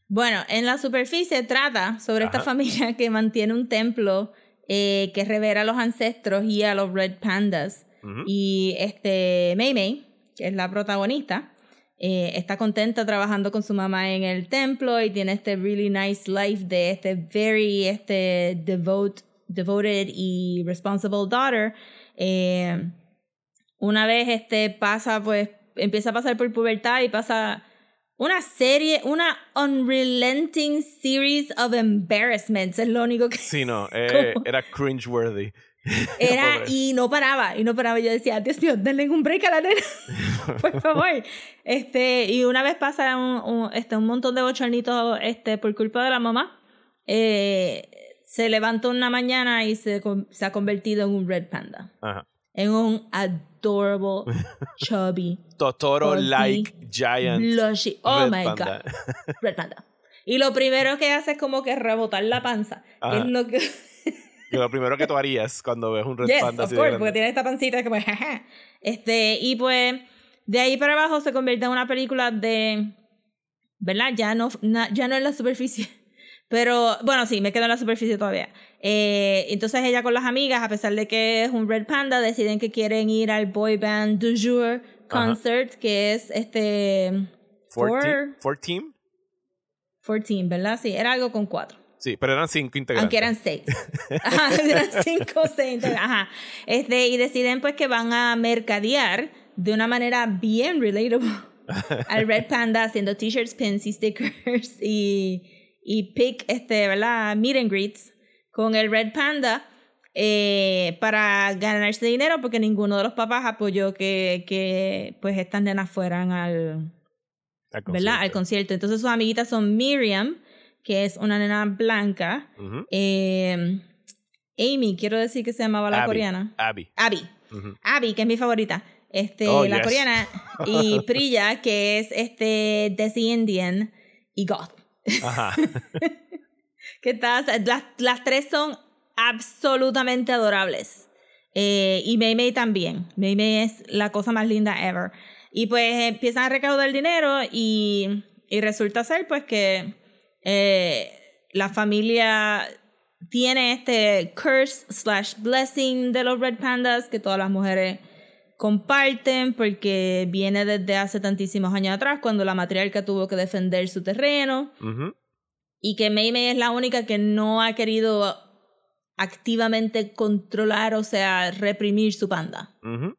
Bueno, en la superficie trata sobre esta Ajá. familia que mantiene un templo eh, que revera a los ancestros y a los Red Pandas. Ujú. Y este Mei Mei, que es la protagonista, eh, está contenta trabajando con su mamá en el templo y tiene este really nice life de este very este devote, devoted y responsible daughter. Eh, una vez este pasa, pues empieza a pasar por pubertad y pasa una serie, una unrelenting series of embarrassments, es lo único que Sí, no, <laughs> eh, era cringeworthy. <laughs> era <laughs> Pobre. y no paraba, y no paraba. Yo decía, Dios mío, denle un break a la nena, por favor. Este, y una vez pasa un, un- este, un montón de bochornitos este, por culpa de la mamá. Eh, se levantó una mañana y se, se ha convertido en un red panda. Ajá. En un adorable, <laughs> chubby, Totoro-like giant. blushy. Oh my panda. God. <laughs> Red panda. Y lo primero que hace es como que rebotar la panza. Que es lo que... <laughs> Lo primero que tú harías cuando ves un red Yes, panda of así course, porque tiene esta pancita como jaja. Este, y pues de ahí para abajo se convierte en una película de ¿verdad? Ya no na- ya no en la superficie. Pero bueno, sí, me quedo en la superficie todavía. Eh, entonces ella con las amigas, a pesar de que es un Red Panda, deciden que quieren ir al boy band du jour concert, que es este Four, Four- team, four team? 14, ¿verdad? Sí, era algo con cuatro. Sí, pero eran cinco integrantes. Aunque eran seis. <laughs> Ajá, <laughs> eran cinco o seis. entonces, Ajá. Este, y deciden pues que van a mercadear de una manera bien relatable <laughs> al Red Panda haciendo t-shirts, pins y stickers y, y pick, este, ¿verdad? Meet and greets con el Red Panda eh, para ganarse dinero porque ninguno de los papás apoyó que, que pues estas nenas fueran al, Al ¿verdad? Al concierto. concierto. Entonces sus amiguitas son Miriam, que es una nena blanca. Eh, Amy, quiero decir que se llamaba la Abby. coreana. Abby. Abby. Abby, que es mi favorita. Este, Oh, la yes. coreana. Y <laughs> Priya, que es este Desi Indian y Goth. Ajá. <laughs> ¿Qué tal? Las, las tres son absolutamente adorables. Eh, y Mei Mei también. Mei Mei es la cosa más linda ever. Y pues empiezan a recaudar dinero y, y resulta ser pues que eh, la familia tiene este curse slash blessing de los Red Pandas, que todas las mujeres comparten porque viene desde hace tantísimos años atrás cuando la matriarca tuvo que defender su terreno Ujú. Y que Mei Mei es la única que no ha querido activamente controlar, o sea, reprimir su panda. Ujú.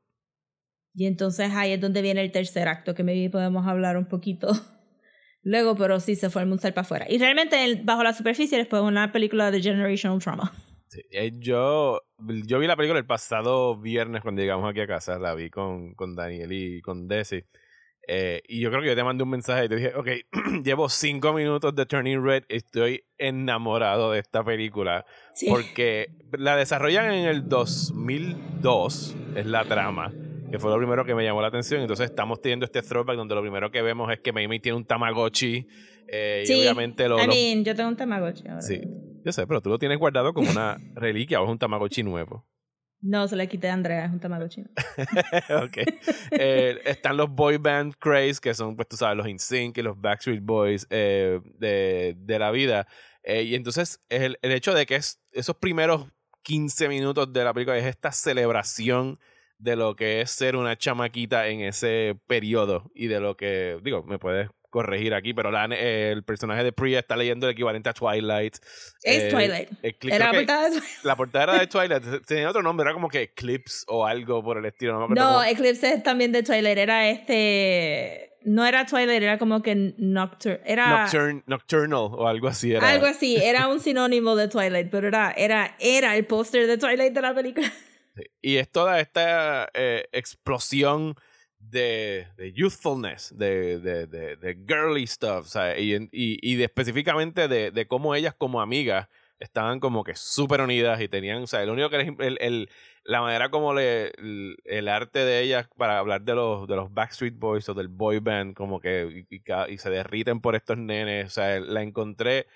Y entonces ahí es donde viene el tercer acto, que maybe podemos hablar un poquito <laughs> luego, pero sí se fue el Moonstar para afuera. Y realmente bajo la superficie después una película de Generational Trauma. Sí, eh, yo, yo vi la película el pasado viernes cuando llegamos aquí a casa, la vi con, con Daniel y con Desi. Eh, y yo creo que yo te mandé un mensaje y te dije, ok, <clears throat> llevo cinco minutos de Turning Red, estoy enamorado de esta película. Sí. Porque la desarrollan en el 2002, es la trama, que fue lo primero que me llamó la atención. Entonces estamos teniendo este throwback donde lo primero que vemos es que Mei tiene un Tamagotchi. eh, Sí, y obviamente lo, I lo- mean, yo tengo un Tamagotchi ahora. Sí, yo sé, pero tú lo tienes guardado como una <laughs> reliquia o es un Tamagotchi nuevo. No, se le quité a Andrea, es un Tamagotchi. <laughs> ok. Eh, están los boy band craze, que son, pues tú sabes, los InSync y los Backstreet Boys eh, de, de la vida. Eh, y entonces, el, el hecho de que es, esos primeros 15 minutos de la película es esta celebración de lo que es ser una chamaquita en ese periodo y de lo que, digo, me puedes corregir aquí, pero la- eh, el personaje de Priya está leyendo el equivalente a Twilight. Es Eh, Twilight. eh, Era que- portada de- la portada era de <laughs> Twilight, tenía otro nombre, era como que Eclipse o algo por el estilo. No, cómo- Eclipse es también de Twilight. Era este. No era Twilight, era como que Nocturne. Era. Nocturn- Nocturnal o algo así era. Algo así, <laughs> era un sinónimo de Twilight, pero era, era, era el póster de Twilight de la película. Y es toda esta eh, explosión de, de youthfulness, de, de, de, girly stuff. Y, y, y específicamente de, cómo ellas como amigas estaban como que súper unidas y tenían, o sea, el único que les, el, el- la manera como le, el, arte de ellas para hablar de los, de los Backstreet Boys o del boy band, como que y, y se derriten por estos nenes, o sea, la encontré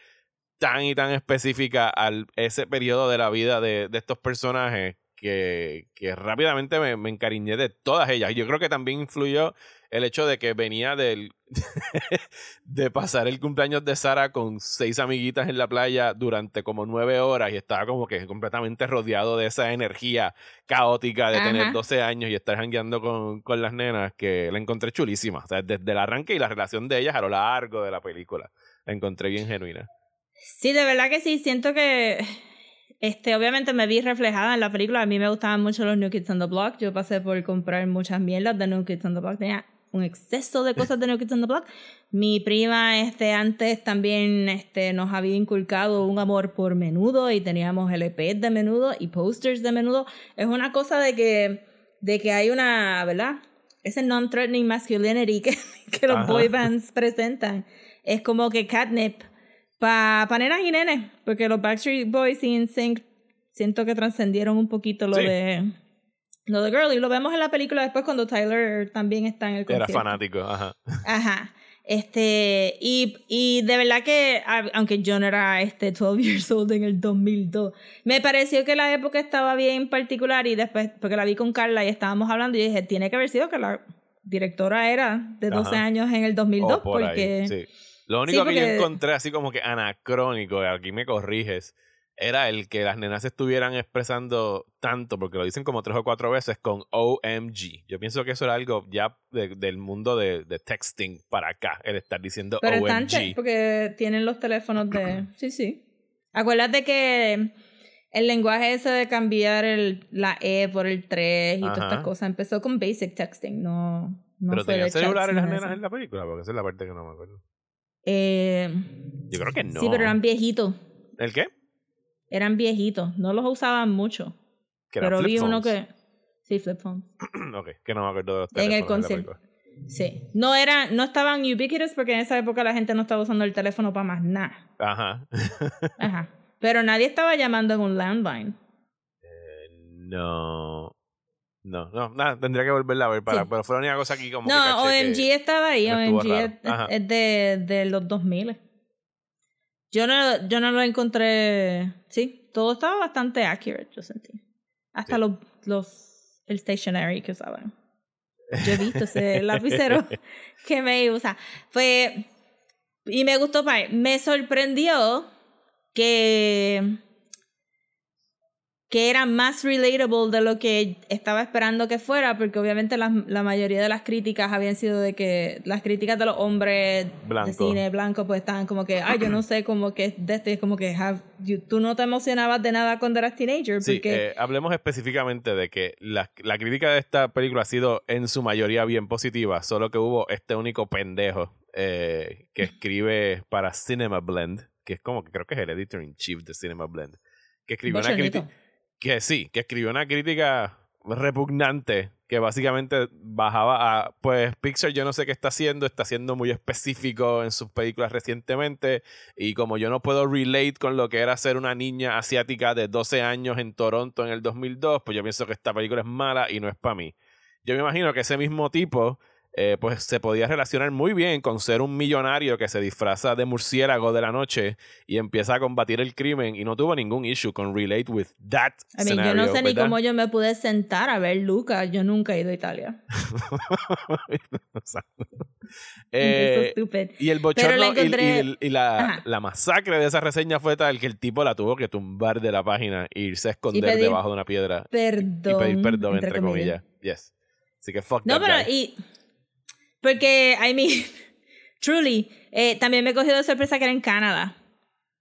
tan y tan específica al ese periodo de la vida de, de estos personajes que, que rápidamente me, me encariñé de todas ellas. Yo creo que también influyó el hecho de que venía del <laughs> de pasar el cumpleaños de Sara con seis amiguitas en la playa durante como nueve horas y estaba como que completamente rodeado de esa energía caótica de tener Ajá. 12 años y estar jangueando con, con las nenas que la encontré chulísima. O sea, desde el arranque y la relación de ellas a lo largo de la película. La encontré bien genuina. Sí, de verdad que sí, siento que este, obviamente me vi reflejada en la película. A mí me gustaban mucho los New Kids on the Block. Yo pasé por comprar muchas mierdas de New Kids on the Block. Tenía un exceso de cosas de New Kids on the Block. Mi prima este, antes también este, nos había inculcado un amor por menudo y teníamos LPs de menudo y posters de menudo. Es una cosa de que, de que hay una, ¿verdad? Ese non-threatening masculinity <laughs> que, que los Ajá. boy bands presentan. Es como que catnip para pa nenas y nenes, porque los Backstreet Boys y NSYNC siento que trascendieron un poquito lo Sí. de lo de Girl y lo vemos en la película después cuando Tyler también está en el Era concierto. fanático, ajá. Ajá. Este, y, y de verdad que, aunque yo no era este 12 <laughs> years old en el 2002, me pareció que la época estaba bien particular y después, porque la vi con Carla y estábamos hablando y dije, tiene que haber sido que la directora era de 12 Ajá. años en el 2002, O por ahí, porque... sí. Lo único Sí, que yo encontré así como que anacrónico, aquí me corriges, era el que las nenas estuvieran expresando tanto, porque lo dicen como tres o cuatro veces con OMG. Yo pienso que eso era algo ya de- del mundo de, de texting para acá, el estar diciendo Pero están OMG. porque tienen los teléfonos de... <clears throat> Sí, sí. Acuérdate que el lenguaje ese de cambiar el, la E por el 3 y todas Ajá. estas cosas empezó con basic texting, no, no Pero tenían celulares las nenas en la película, porque esa es la parte que no me acuerdo. Eh, Yo creo que no. Sí, pero eran viejitos. ¿El qué? Eran viejitos. No los usaban mucho. Que pero vi uno que... Sí, flip phones. <clears throat> ok, que no me acuerdo de los En el concierto. Sí. No, era, no estaban ubiquitous porque en esa época la gente no estaba usando el teléfono para más nada. Ajá. Ajá. Pero nadie estaba llamando en un landline. <laughs> no. No, no, nada, tendría que volverla a ver para, Sí. pero fue la única cosa aquí como No, que- OMG estaba ahí. OMG es, de, de los 2000. Yo no, yo no lo encontré. Sí, todo estaba bastante accurate, yo sentí. Hasta Sí. los, los. El stationery que usaban. Yo he visto ese <laughs> lapicero que me usa. Fue. Y me gustó, me sorprendió que que era más relatable de lo que estaba esperando que fuera, porque obviamente la, la mayoría de las críticas habían sido de que las críticas de los hombres Blanco. de cine blanco pues estaban como que, ay, yo no sé, como que de este, es como que have- you- tú no te emocionabas de nada cuando eras teenager, Sí, porque eh, hablemos específicamente de que la, la crítica de esta película ha sido en su mayoría bien positiva, solo que hubo este único pendejo eh, que escribe para Cinema Blend, que es como que creo que es el editor in chief de Cinema Blend, que escribió una crítica que sí, que escribió una crítica repugnante que básicamente bajaba a, pues Pixar yo no sé qué está haciendo, está siendo muy específico en sus películas recientemente y como yo no puedo relate con lo que era ser una niña asiática de 12 años en Toronto en el 2002, pues yo pienso que esta película es mala y no es para mí. Yo me imagino que ese mismo tipo eh, pues se podía relacionar muy bien con ser un millonario que se disfraza de murciélago de la noche y empieza a combatir el crimen y no tuvo ningún issue con relate with that I mean, yo no sé ni cómo yo me pude sentar a ver Luca, yo nunca he ido a Italia. <laughs> <laughs> Eh, y el bochorno y- la, masacre de esa reseña fue tal que el tipo la tuvo que tumbar de la página e irse a esconder pedir debajo de una piedra Perdón. y pedir perdón entre, comillas. Yes. Así que fuck No, that pero guy. y. Porque, I mean, <laughs> truly, eh, también me cogió de sorpresa que era en Canadá.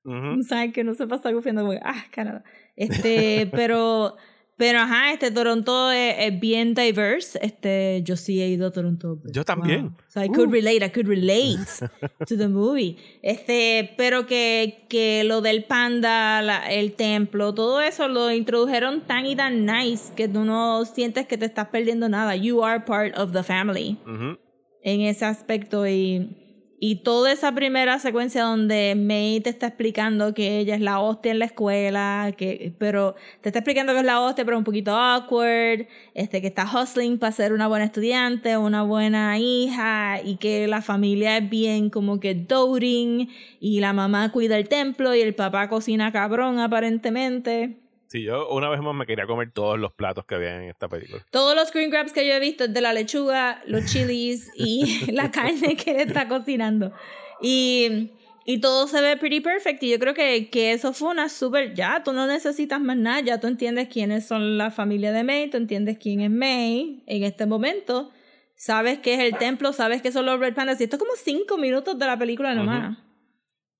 Ujú. ¿Sabes? Que no se pasa confiando como, ah, Canadá. Este, <laughs> pero, pero ajá, este Toronto es, es bien diverse. Este, yo sí he ido a Toronto. Yo también. Wow. So I could Uh. relate, I could relate <laughs> to the movie. Este, pero que, que lo del panda, la- el templo, todo eso lo introdujeron tan y tan nice que tú no sientes que te estás perdiendo nada. You are part of the family Ujú. En ese aspecto y, y toda esa primera secuencia donde May te está explicando que ella es la hostia en la escuela, que, pero te está explicando que es la hostia pero un poquito awkward, este, que está hustling para ser una buena estudiante, una buena hija y que la familia es bien como que doting y la mamá cuida el templo y el papá cocina cabrón aparentemente. Sí, yo una vez más me quería comer todos los platos que había en esta película. Todos los screen grabs que yo he visto de la lechuga, los <laughs> chilis y la carne que él está cocinando. Y, y todo se ve pretty perfect. Y yo creo que, que eso fue una súper. Ya, tú no necesitas más nada. Ya tú entiendes quiénes son la familia de May. Tú entiendes quién es May en este momento. Sabes qué es el templo. Sabes qué son los Red Pandas. Y esto es como cinco minutos de la película nomás.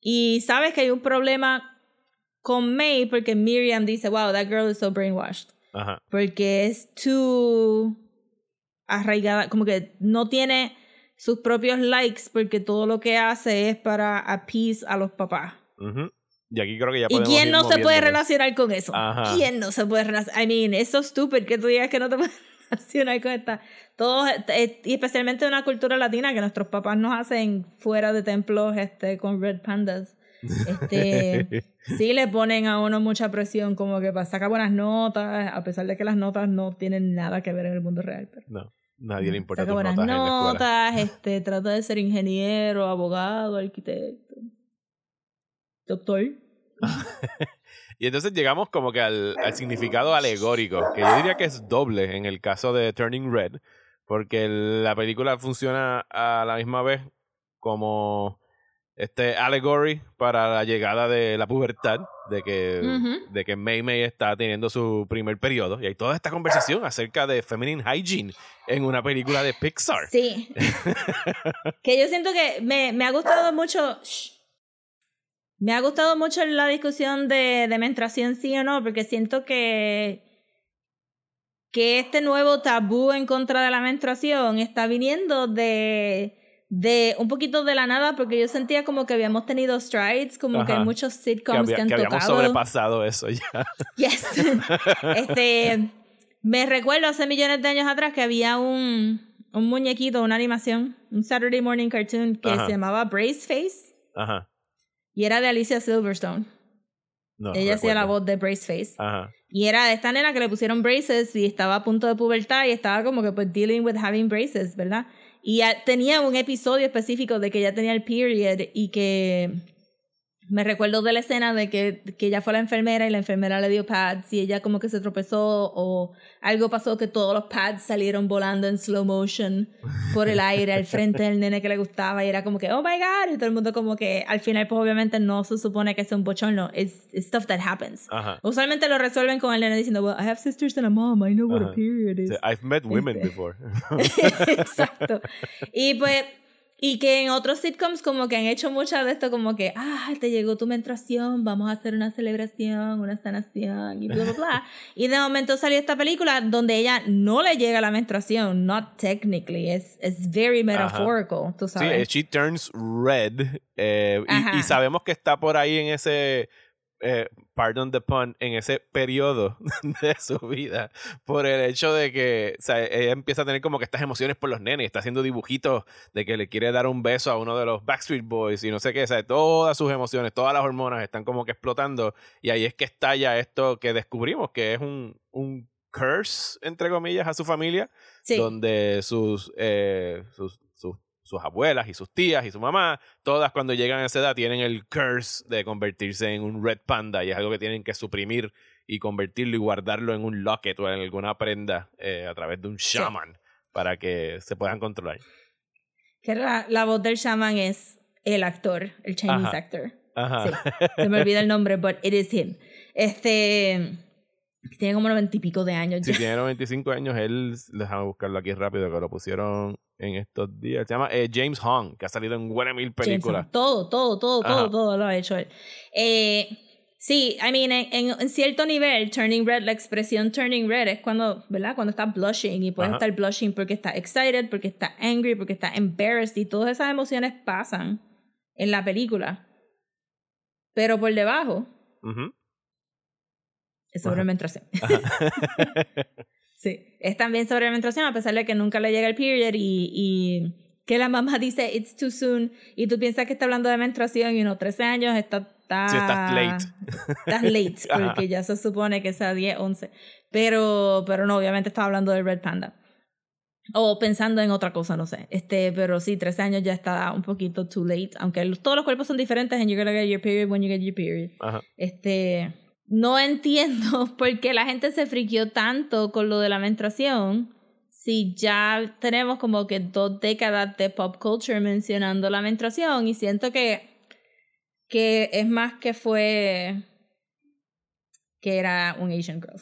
Y sabes que hay un problema con May porque Miriam dice: Wow, that girl is so brainwashed Ajá. porque es too arraigada, como que no tiene sus propios likes porque todo lo que hace es para appease a los papás. Ujú. Y aquí creo que ya ¿Y quién no se puede relacionar con eso? Ajá. ¿Quién no se puede relacionar? I mean, es so stupid que tú digas que no te <laughs> puedes relacionar con esta. Todos, eh, y especialmente en una cultura latina que nuestros papás nos hacen fuera de templos este, con red pandas. Este, <laughs> sí le ponen a uno mucha presión como que para sacar buenas notas, a pesar de que las notas no tienen nada que ver en el mundo real. Pero, No, nadie le importa saca tus buenas notas en la escuela. notas, este, trata de ser ingeniero, abogado, arquitecto, doctor. <laughs> Y entonces llegamos como que al, al significado alegórico, que yo diría que es doble en el caso de Turning Red, porque la película funciona a la misma vez como este allegory para la llegada de la pubertad, de que, Ujú. de que May May está teniendo su primer periodo, y hay toda esta conversación acerca de feminine hygiene en una película de Pixar. Sí. <laughs> que yo siento que me, me ha gustado mucho. shh. Me ha gustado mucho la discusión de, de menstruación, sí o no, porque siento que. que este nuevo tabú en contra de la menstruación está viniendo de. De un poquito de la nada, porque yo sentía como que habíamos tenido strides, como que hay muchos Que, sitcoms había- que han que habíamos tocado. sobrepasado eso ya. <laughs> Yes. este, me recuerdo hace millones de años atrás que había un, un muñequito, una animación, un Saturday morning cartoon que Ajá. se llamaba Brace Face Ajá. y era de Alicia Silverstone. No, Ella hacía la voz de Brace Face. Ajá. Y era de esta nena que le pusieron braces y estaba a punto de pubertad y estaba como que pues dealing with having braces, ¿verdad? Y ya tenía un episodio específico de que ya tenía el period y que Me recuerdo de la escena de que, que ella fue la enfermera y la enfermera le dio pads y ella como que se tropezó o algo pasó que todos los pads salieron volando en slow motion por el aire al frente del nene que le gustaba y era como que, oh my god, y todo el mundo como que al final pues obviamente no se supone que es un bochorno, it's, it's stuff that happens. Ajá. Usualmente lo resuelven con el nene diciendo, well, I have sisters and a mom, I know what a period is. I've met women Este. before. <laughs> Exacto. Y pues, y que en otros sitcoms como que han hecho mucho de esto, como que, ah, te llegó tu menstruación, vamos a hacer una celebración, una sanación, y bla, bla, bla. <laughs> y de momento salió esta película donde ella no le llega la menstruación, not technically, es es very metaphorical, tú Sí, sabes. eh, she turns red. eh, y- sabemos que está por ahí en ese, eh, pardon the pun, en ese periodo <laughs> de su vida. Por el hecho de que o sea, ella empieza a tener como que estas emociones por los nenes. Está haciendo dibujitos de que le quiere dar un beso a uno de los Backstreet Boys y no sé qué. O sea, todas sus emociones, todas las hormonas están como que explotando. Y ahí es que estalla esto que descubrimos, que es un, un curse, entre comillas, a su familia sí. donde sus, eh, sus, sus, abuelas y sus tías y su mamá, todas cuando llegan a esa edad tienen el curse de convertirse en un red panda y es algo que tienen que suprimir y convertirlo y guardarlo en un locket o en alguna prenda eh, a través de un shaman para que se puedan controlar. Que la, la voz del shaman es el actor, el Chinese Ajá. actor. Ajá. Sí. Se me olvida el nombre, but it is him. Este. Tiene como noventa y pico de años Si ya. tiene 95 años, él, déjame buscarlo aquí rápido, que lo pusieron en estos días. Se llama eh, James Hong, que ha salido en buena mil películas. Todo, todo, todo, Ajá. todo, todo lo ha hecho él. Eh, sí, I mean, en, cierto nivel, turning red, la expresión turning red es cuando, ¿verdad? Cuando estás blushing y puedes Ajá. estar blushing porque estás excited, porque estás angry, porque estás embarrassed y todas esas emociones pasan en la película. Pero por debajo. Es sobre Ajá. menstruación. <laughs> Sí, es también sobre menstruación, a pesar de que nunca le llega el period y, y que la mamá <laughs> dice it's too soon y tú piensas que está hablando de menstruación y uno 13 años está, está Sí, estás late. estás late <laughs> Ajá. porque ya se supone que sea 10, 11 pero, pero no, obviamente estaba hablando del Red Panda o pensando en otra cosa, no sé este, pero sí, 13 años ya está un poquito too late aunque todos los cuerpos son diferentes and you're gonna get your period when you get your period Ajá. este, no entiendo <laughs> por qué la gente se friqueó tanto con lo de la menstruación si ya tenemos como que dos décadas de pop culture mencionando la menstruación y siento que, que es más que fue que era un Asian girl.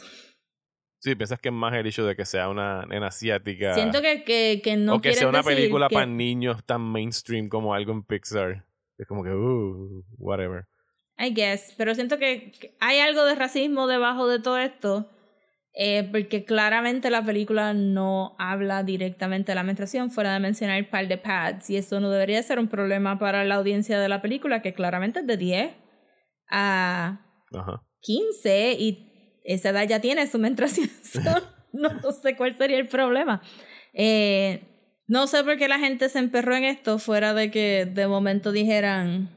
Sí, piensas que es más el hecho de que sea una nena asiática. Siento que, que, que no o que sea una película que- para niños tan mainstream como algo en Pixar. Es como que, uh, whatever. I guess, pero siento que hay algo de racismo debajo de todo esto, eh, porque claramente la película no habla directamente de la menstruación, fuera de mencionar el par de pads, y eso no debería ser un problema para la audiencia de la película, que claramente es de 10 a Ajá. 15, y esa edad ya tiene su menstruación. <laughs> <laughs> No sé cuál sería el problema. Eh, no sé por qué la gente se emperró en esto, fuera de que de momento dijeran,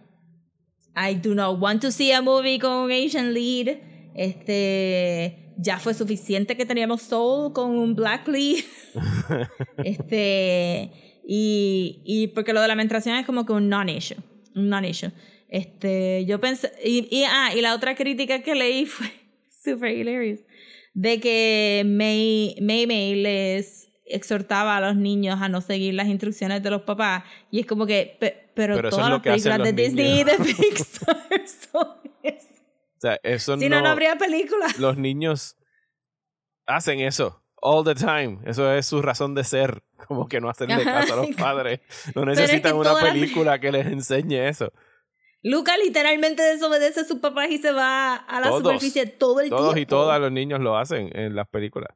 I do not want to see a movie con un Asian lead. Este, ya fue suficiente que teníamos Soul con un Black lead. <laughs> este, y, y porque lo de la menstruación es como que un non-issue. Un non-issue. Este, yo pensé, y, y, ah, y la otra crítica que leí <laughs> fue super hilarious, de que May, May May les exhortaba a los niños a no seguir las instrucciones de los papás, y es como que, pe- pero, Pero todas las películas de Disney y de <laughs> Pixar son eso. O sea, eso Si no, no habría película. Los niños hacen eso all the time. Eso es su razón de ser. Como que no hacerle caso a los padres. No es que necesitan una toda la- película que les enseñe eso. Luca literalmente desobedece a sus papás y se va a la Todos. superficie todo el Todos y tiempo. todas los niños lo hacen en las películas.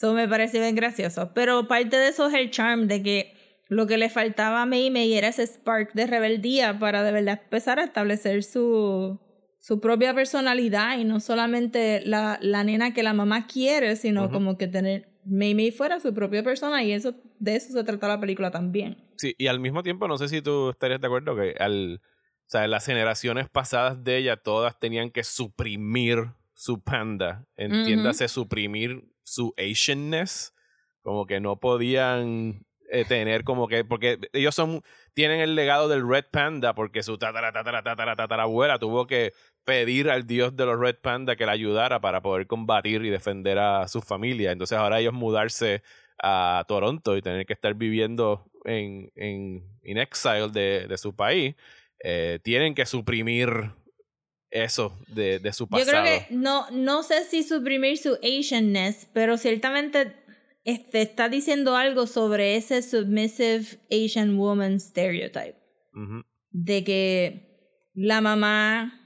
Eso me parece bien gracioso. Pero parte de eso es el charm de que lo que le faltaba a May May era ese spark de rebeldía para de verdad empezar a establecer su, su propia personalidad y no solamente la, la nena que la mamá quiere, sino como que tener May May fuera su propia persona y eso de eso se trata la película también. Sí, y al mismo tiempo, no sé si tú estarías de acuerdo que al, o sea, las generaciones pasadas de ella, todas tenían que suprimir su panda. Entiéndase, suprimir su Asianness. Como que no podían eh, tener como que, porque ellos son, tienen el legado del Red Panda, porque su tatara, tatara, tatara, tatarabuela tuvo que pedir al dios de los Red Panda que la ayudara para poder combatir y defender a su familia. Entonces ahora ellos mudarse a Toronto y tener que estar viviendo en, en in exile de, de su país, eh, tienen que suprimir eso de, de su Yo pasado. creo que no, no sé si suprimir su Asianness, pero ciertamente este, está diciendo algo sobre ese submissive Asian woman stereotype. De que la mamá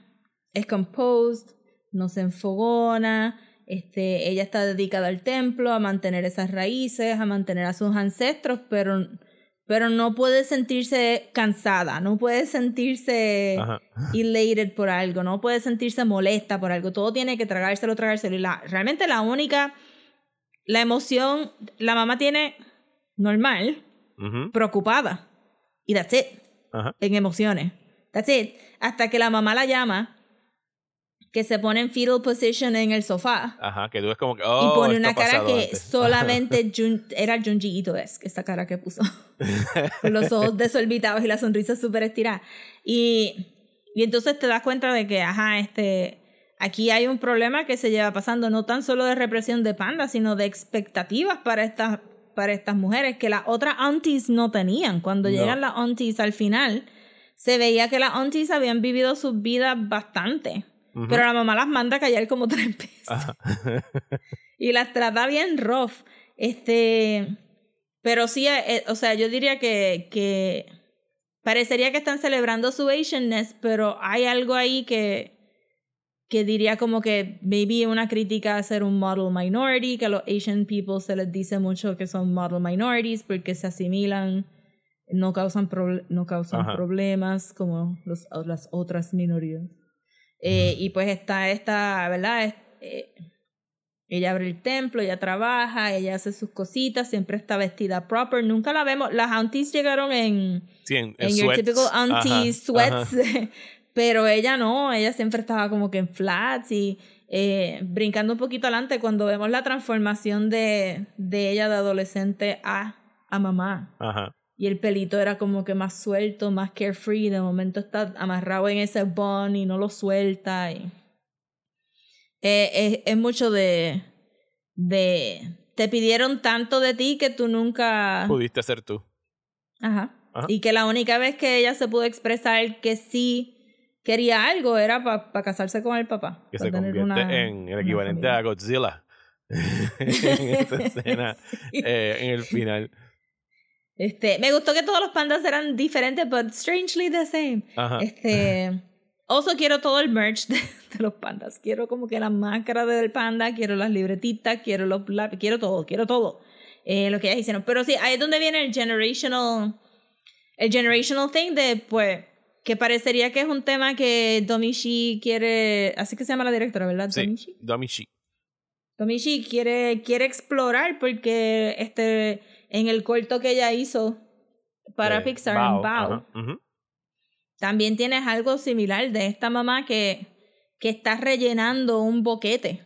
es composed, no se enfogona, este, ella está dedicada al templo, a mantener esas raíces, a mantener a sus ancestros, pero, pero no puede sentirse cansada, no puede sentirse Ajá. elated por algo, no puede sentirse molesta por algo, todo tiene que tragárselo, tragárselo. Y la, realmente la única, la emoción, la mamá tiene normal, preocupada. Y that's it, Ajá. en emociones. That's it. Hasta que la mamá la llama, que se pone en fetal position en el sofá. Ajá, que tú ves como que. y Oh, pone esto una cara que antes. <laughs> solamente Jun- era Junji Ito es, esa cara que puso. <laughs> Con los ojos desorbitados y la sonrisa súper estirada. Y, y entonces te das cuenta de que, ajá, este, aquí hay un problema que se lleva pasando, no tan solo de represión de panda, sino de expectativas para estas, para estas mujeres que las otras aunties no tenían. Cuando No. llegan las aunties al final, se veía que las aunties habían vivido sus vidas bastante. Pero la mamá las manda a callar como tres veces <laughs> y las trata bien rough. Este, pero sí, eh, o sea, yo diría que, que parecería que están celebrando su Asianness, pero hay algo ahí que, que diría como que maybe una crítica a ser un model minority, que a los Asian people se les dice mucho que son model minorities porque se asimilan, no causan, no causan Ajá. problemas como los, las otras minorías. Eh, y pues está esta, ¿verdad? Eh, ella abre el templo, ella trabaja, ella hace sus cositas, siempre está vestida proper. Nunca la vemos. Las aunties llegaron en, Sí, en, en en your typical auntie Ajá, sweats, ajá. <laughs> pero ella no, ella siempre estaba como que en flats y eh, brincando un poquito adelante cuando vemos la transformación de, de ella de adolescente a, a mamá. Ajá. Y el pelito era como que más suelto, más carefree. De momento está amarrado en ese bun y no lo suelta. Y... Eh, es, es mucho de, de... Te pidieron tanto de ti que tú nunca... Pudiste ser tú. Ajá. Ajá. Y que la única vez que ella se pudo expresar que sí quería algo era para casarse con el papá. Que se convierte una- en el equivalente familia. a Godzilla. <laughs> en esa <laughs> escena, Sí. eh, en el final. Este, me gustó que todos los pandas eran diferentes, but strangely the same. Ajá. Este, <laughs> also quiero todo el merch de, de los pandas. Quiero como que la máscara del panda, quiero las libretitas, quiero los lápices, quiero todo, quiero todo. Eh, lo que ellas hicieron. Pero sí, ahí es donde viene el generational, el generational thing de, pues, que parecería que es un tema que Domichi quiere, así que se llama la directora, ¿verdad? Sí, Domichi. Domichi. Domichi quiere, quiere explorar porque este, en el corto que ella hizo para Eh, Pixar, Bao, en Bao, ajá, también tienes algo similar de esta mamá que, que está rellenando un boquete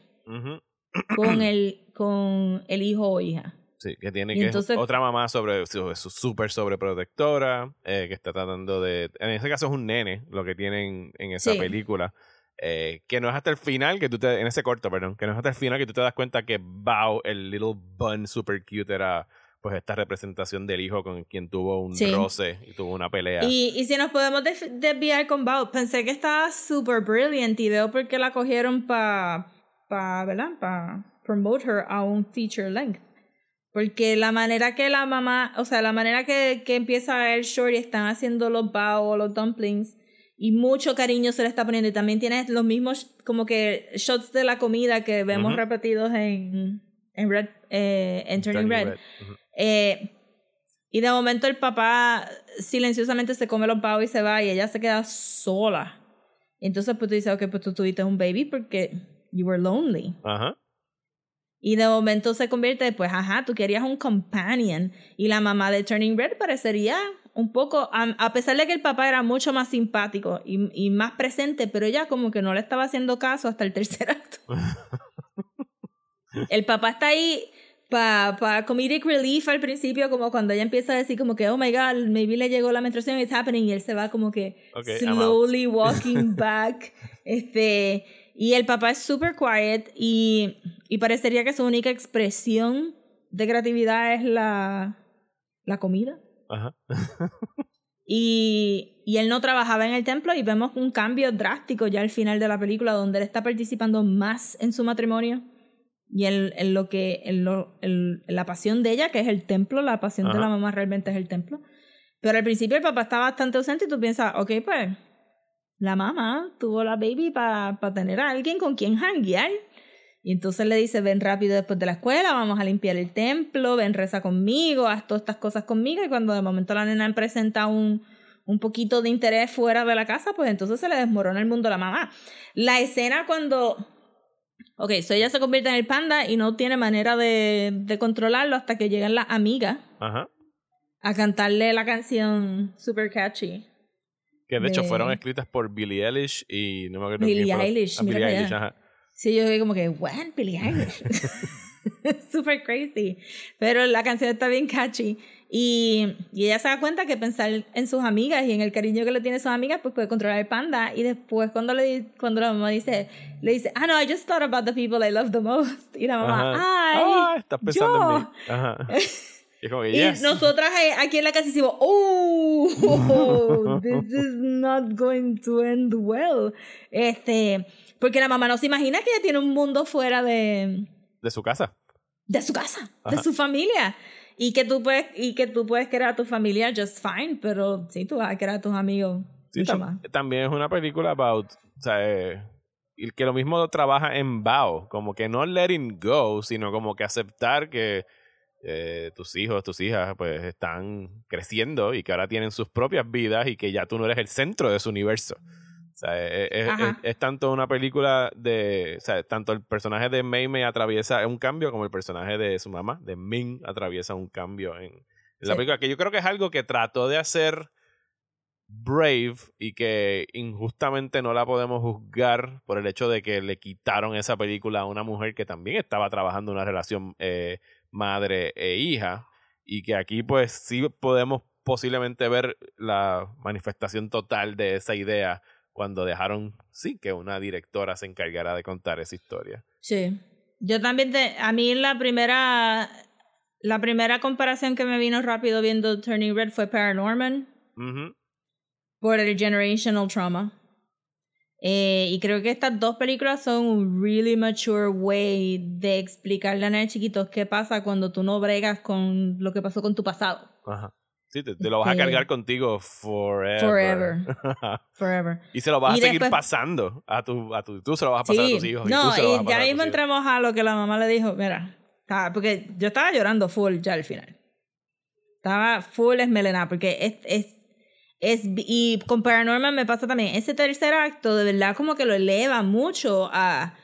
con <clears throat> el, con el hijo o hija. Sí, que tiene Y que entonces- otra mamá sobre súper sobreprotectora, eh, que está tratando de... En ese caso es un nene lo que tienen en esa Sí. película. eh, que no es hasta el final que tú te... En ese corto, perdón. Que no es hasta el final que tú te das cuenta que Bao, el little bun super cute, era pues esta representación del hijo con quien tuvo un Sí. roce y tuvo una pelea. Y, y si nos podemos desviar con Bao, pensé que estaba super brilliant y veo por qué la cogieron para, pa, ¿verdad? Para promote her a un feature length. Porque la manera que la mamá, o sea, la manera que, que empieza el short y están haciendo los bao o los dumplings y mucho cariño se le está poniendo y también tienes los mismos como que shots de la comida que vemos repetidos en, en Red, eh, en Turning, Turning Red. Eh, y de momento el papá silenciosamente se come los pavos y se va y ella se queda sola. Entonces pues tú dices, ok, pues tú tuviste un baby porque you were lonely. Ajá. Y de momento se convierte, pues, ajá, tú querías un companion. Y la mamá de Turning Red parecería un poco, a, a pesar de que el papá era mucho más simpático y, y más presente, pero ella como que no le estaba haciendo caso hasta el tercer acto. <laughs> el papá está ahí para pa comedic relief al principio, como cuando ella empieza a decir como que, oh my god, maybe le llegó la menstruación, it's happening, y él se va como que Ok, I'm out. slowly <laughs> walking back. este, y el papá es super quiet y, y parecería que su única expresión de creatividad es la, la comida. Ajá. <laughs> Y, y él no trabajaba en el templo y vemos un cambio drástico ya al final de la película donde él está participando más en su matrimonio y en, en lo que en, lo, en la pasión de ella que es el templo la pasión de la mamá realmente es el templo pero al principio el papá está bastante ausente y tú piensas ok pues la mamá tuvo la baby para tener a alguien con quien hanguear y entonces le dice, ven rápido después de la escuela, vamos a limpiar el templo, ven reza conmigo, haz todas estas cosas conmigo. Y cuando de momento la nena presenta un, un poquito de interés fuera de la casa, pues entonces se le desmorona el mundo a la mamá. La escena cuando... Ok, so ella se convierte en el panda y no tiene manera de, de controlarlo hasta que llegan las amigas Ajá. a cantarle la canción super catchy. Que de hecho fueron escritas por Billie Eilish y no me acuerdo Billie quién. Eilish, Ah, mira Billie Eilish, ajá. Sí, yo como que, what, Billie <laughs> Eilish. <laughs> Super crazy. Pero la canción está bien catchy. Y, y ella se da cuenta que pensar en sus amigas y en el cariño que le tiene a sus amigas, pues puede controlar el panda. Y después cuando, le, cuando la mamá dice, le dice, ah, no, I just thought about the people I love the most. Y la mamá, Ajá. ay, Ah, estás pensando yo. en mí. Ajá. <laughs> Y es como que, Y yes. nosotras eh, aquí en la casa decimos, oh, <laughs> this is not going to end well. Este, porque la mamá no se imagina que ella tiene un mundo fuera de, De su casa. de su casa, Ajá. de su familia. Y que tú puedes, y que tú puedes querer a tu familia just fine, pero sí, tú vas a querer a tus amigos Sí, mucho tam- más. también es una película about, o sea, eh, que lo mismo trabaja en Bao, como que no letting go, sino como que aceptar que eh, tus hijos, tus hijas, pues están creciendo y que ahora tienen sus propias vidas y que ya tú no eres el centro de su universo. O sea, es, es- Ajá. es- es tanto una película de, o sea, tanto el personaje de Mei Mei atraviesa un cambio como el personaje de su mamá, de Ming, atraviesa un cambio en, en la Sí. película, que yo creo que es algo que trató de hacer Brave y que injustamente no la podemos juzgar por el hecho de que le quitaron esa película a una mujer que también estaba trabajando una relación eh, madre e hija y que aquí pues sí podemos posiblemente ver la manifestación total de esa idea cuando dejaron sí que una directora se encargara de contar esa historia. Sí. Yo también, te, a mí la primera, la primera comparación que me vino rápido viendo Turning Red fue Paranorman. Ujú. por el generational trauma. Eh, y creo que estas dos películas son un really mature way de explicarle a niños chiquitos qué pasa cuando tú no bregas con lo que pasó con tu pasado. Ajá. Sí, te, te lo vas a cargar contigo forever. Forever. <laughs> Forever. y se lo vas Y a seguir después- pasando a tu, a tu, tú se lo vas a pasar a tus hijos. y no, tú se lo vas a y pasar ya mismo entramos a lo que la mamá le dijo, mira, estaba- porque yo estaba llorando full ya al final. Estaba full esmelenada, porque es, es, es, y con Paranormal me pasa también, ese tercer acto de verdad como que lo eleva mucho a,